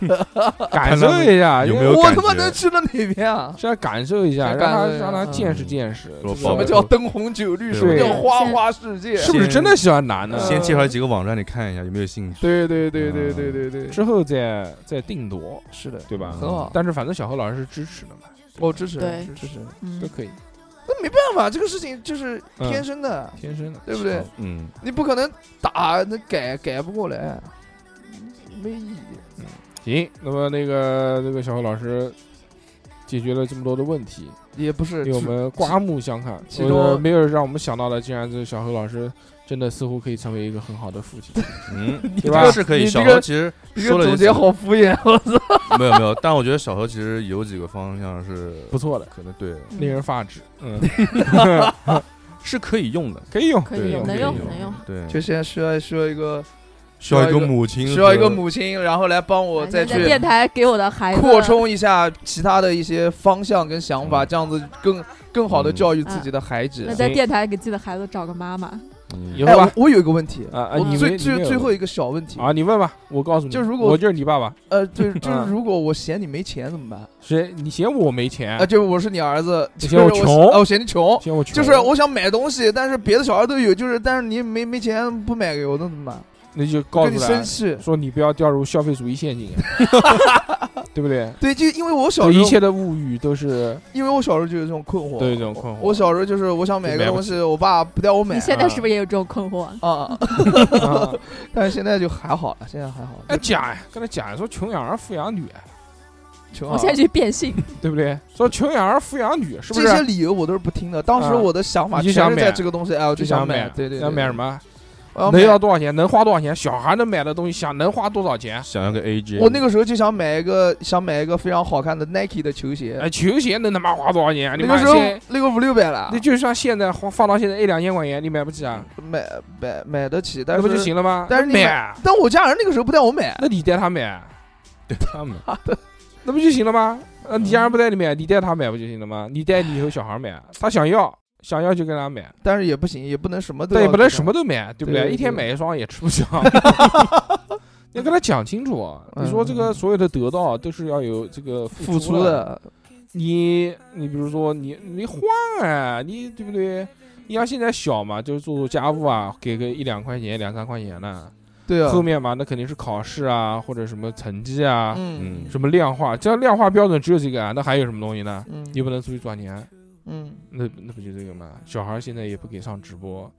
感受一下，有没有我他妈能去到哪边啊？是要感受一下，让他让他嗯见识见识，什么叫灯红酒绿？什么叫花花世界？是不是真的喜欢男的？先介绍几个网站，你看一下有没有兴趣。对对对对对对对，之后再再定夺，是的，对吧？很好，但是反正小何老师是支持的嘛，我支持，对支持。嗯都，可以，那没办法，这个事情就是嗯天生的，天生的。对不对？嗯，你不可能打，那改改不过来，没意义。行，那么那个那个小何老师解决了这么多的问题，也不是，令我们刮目相看。其中呃没有让我们想到的，竟然这个小何老师真的似乎可以成为一个很好的父亲。嗯，对吧？是可以。小何其实说了个总结好敷衍，我操！没 有没有，但我觉得小何其实有几个方向是不错的，可能对，嗯令人发指。嗯，是可以用的，可以用，可以用，能用，能用。对，就现在需要需要一个需要一个母亲，需要一个，母亲，然后来帮我再去在电台给我的孩子。扩充一下其他的一些方向跟想法，嗯。这样子更更好的嗯教育自己的孩子。那。在电台给自己的孩子找个妈妈，以后吧我我有一个问题，啊啊，我你最最没你没有最后一个小问题，啊，你问吧，我告诉你，就如果我就是你爸爸，呃，对 就是嗯如果我嫌你没钱怎么办？谁？你嫌我没钱？啊，，就是我是你儿子，你就是嫌我穷？啊我嫌你穷，嫌我穷，就是我想买东西，但是别的小孩都有，就是但是你没没钱不买给我，那怎么办？那就告诉他。说你不要掉入消费主义陷阱，对不对？对，就因为我小时候，一切的物欲都是因为我小时候就有这种困惑，对这种困惑我小时候就是我想买个东西，我爸不带我买你现在是不是也有这种困惑？啊，啊。但是现在就还好了，现在还好。哎，讲呀，跟他讲说穷养儿富养女，穷我现在去变性，对不对？说穷养儿富养女，是不是这些？理由我都是不听的。当时啊我的想法全是你就想买在这个东西，哎，我就想买，对对，对想买什？么？我要能要。多少钱？能花多少钱？小孩能买的东西，想能花多少钱？想要个 AJ，我那个时候就想买一个，想买一个非常好看的 Nike 的球鞋。哎，球鞋能他妈花多少钱？你那个时候那个五六百了那，就像现在花放到现在一两千块钱，你买不起啊？买买买得起，但是那不就行了吗？但是你买，但我家人那个时候不带我买，那你带他买，对他们，那不就行了吗？呃，你家人不带你买，你带他买不就行了吗？你带你以后小孩买，他想要想要就给他买，但是也不行，也不能什么都但也不能什么都买，对不对？对一天买一双也吃不消。你要跟他讲清楚，啊你说这个所有的得到都是要有这个付出出的，你你比如说你你换啊，你对不对？你要现在小嘛，就是做做家务啊，给个一两块钱、两三块钱的。对啊，后面嘛，那肯定是考试啊，或者什么成绩啊，嗯。嗯，什么量化，这样量化标准只有这个啊，那还有什么东西呢？嗯。你不能出去赚钱，嗯，那那不就这个吗？小孩现在也不给上直播，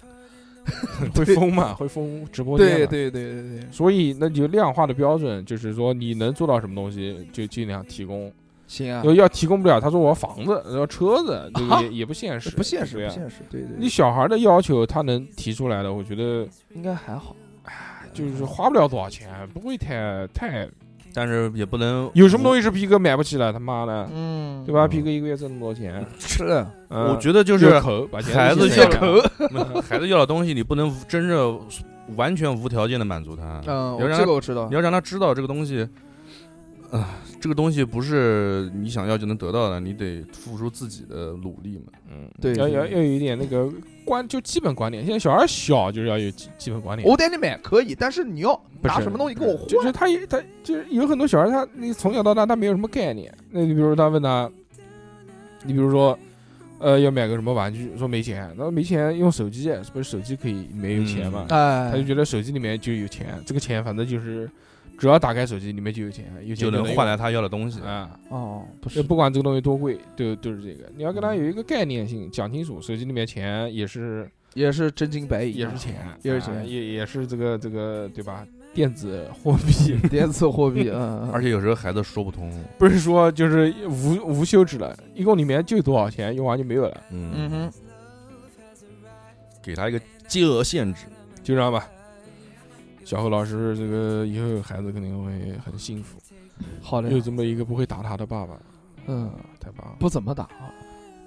会封嘛，会封直播间嘛。对对对对对，所以那你就量化的标准就是说你能做到什么东西就尽量提供，行啊，要要提供不了，他说我要房子，要车子，这啊个也也不现实，不现实不现实，对对，你小孩的要求他能提出来的，我觉得应该还好，就是花不了多少钱，不会太太但是也不能有什么东西是皮哥买不起了，他妈的，嗯，对吧？嗯皮哥一个月挣那么多钱，是的，嗯我觉得就就是口把钱孩子先要口 孩子要的东西你不能真正完全无条件的满足他，嗯，要让他这个我知道你，要让他知道这个东西，啊，这个东西不是你想要就能得到的，你得付出自己的努力嘛。嗯，对对要要要有一点那个观，就基本观念。现在小孩小就是要有基基本观念，我带你买可以，但是你要拿什么东西跟我换？就是他也他就是有很多小孩他你从小到大他没有什么概念。那你比如说他问他，你比如说呃，要买个什么玩具，说没钱，那没钱用手机，是不是手机可以没有钱嘛？哎，他就觉得手机里面就有钱，这个钱反正就是只要打开手机里面就有钱，有钱就能换来他要的东西。啊。哦，不，是不管这个东西多贵，都都是这个。你要跟他有一个概念性，讲清楚，手机里面钱也是也是真金白银，也是钱，也是钱啊也也是这个这个对吧？电子货币 电子货币，嗯，而且有时候孩子说不通，不是说就是无无休止了，一共里面就多少钱，用完就没有了，嗯，嗯哼，给他一个金额限制。就这样吧。小何老师，这个以后孩子肯定会很幸福，好的有，这么一个不会打他的爸爸，嗯，太棒了，不怎么打。啊，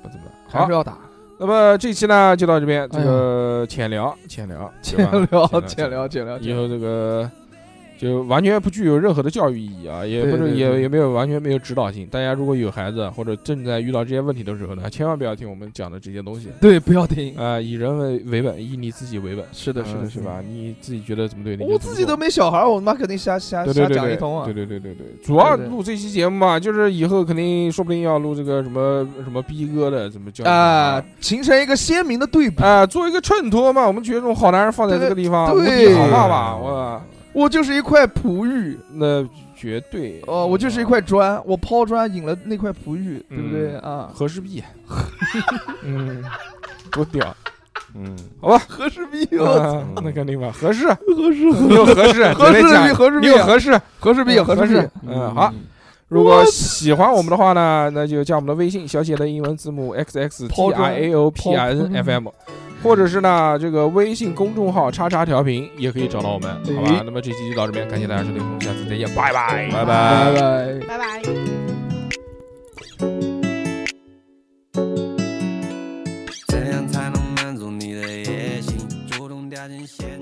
不怎么打。还是。要打，那么这期呢就到这边，这哎个浅聊浅聊浅聊，浅聊，浅聊，以后这个就完全不具有任何的教育意义啊，也不是也也没有完全没有指导性。大家如果有孩子或者正在遇到这些问题的时候呢，千万不要听我们讲的这些东西对，不要听，啊、以人为为本，以你自己为本。是的，是的，是吧？？你自己觉得怎么对，你就我自己都没小孩儿，我他妈肯定瞎瞎瞎讲一通啊对！对对对对，主要录这期节目嘛，就是以后肯定说不定要录这个什么什么逼哥的怎么教育啊，形成一个鲜明的对比。啊，做一个衬托嘛。我们觉得这种好男人放在这个地方，无对敌好爸爸，我我就是一块璞玉，那绝对。哦，我就是一块砖，我抛砖引了那块璞玉，对不对？嗯啊？和氏璧，嗯，多屌，嗯，好吧。和氏璧，啊那肯定吧，合适，合适，你有合适，合适璧，合适璧，有合适，合适璧，嗯合适合适。嗯，好。如果喜欢我们的话呢，那就加我们的微信，小写的英文字母 x x t 抛 i 砖 a o p i n 抛 f m，或者是呢这个微信公众号叉叉调频也可以找到我们好吧？那么这期就到这边感谢大家收听我们下次再见拜拜。拜拜。拜拜。拜怎样才能满足你的野心？主动掉进陷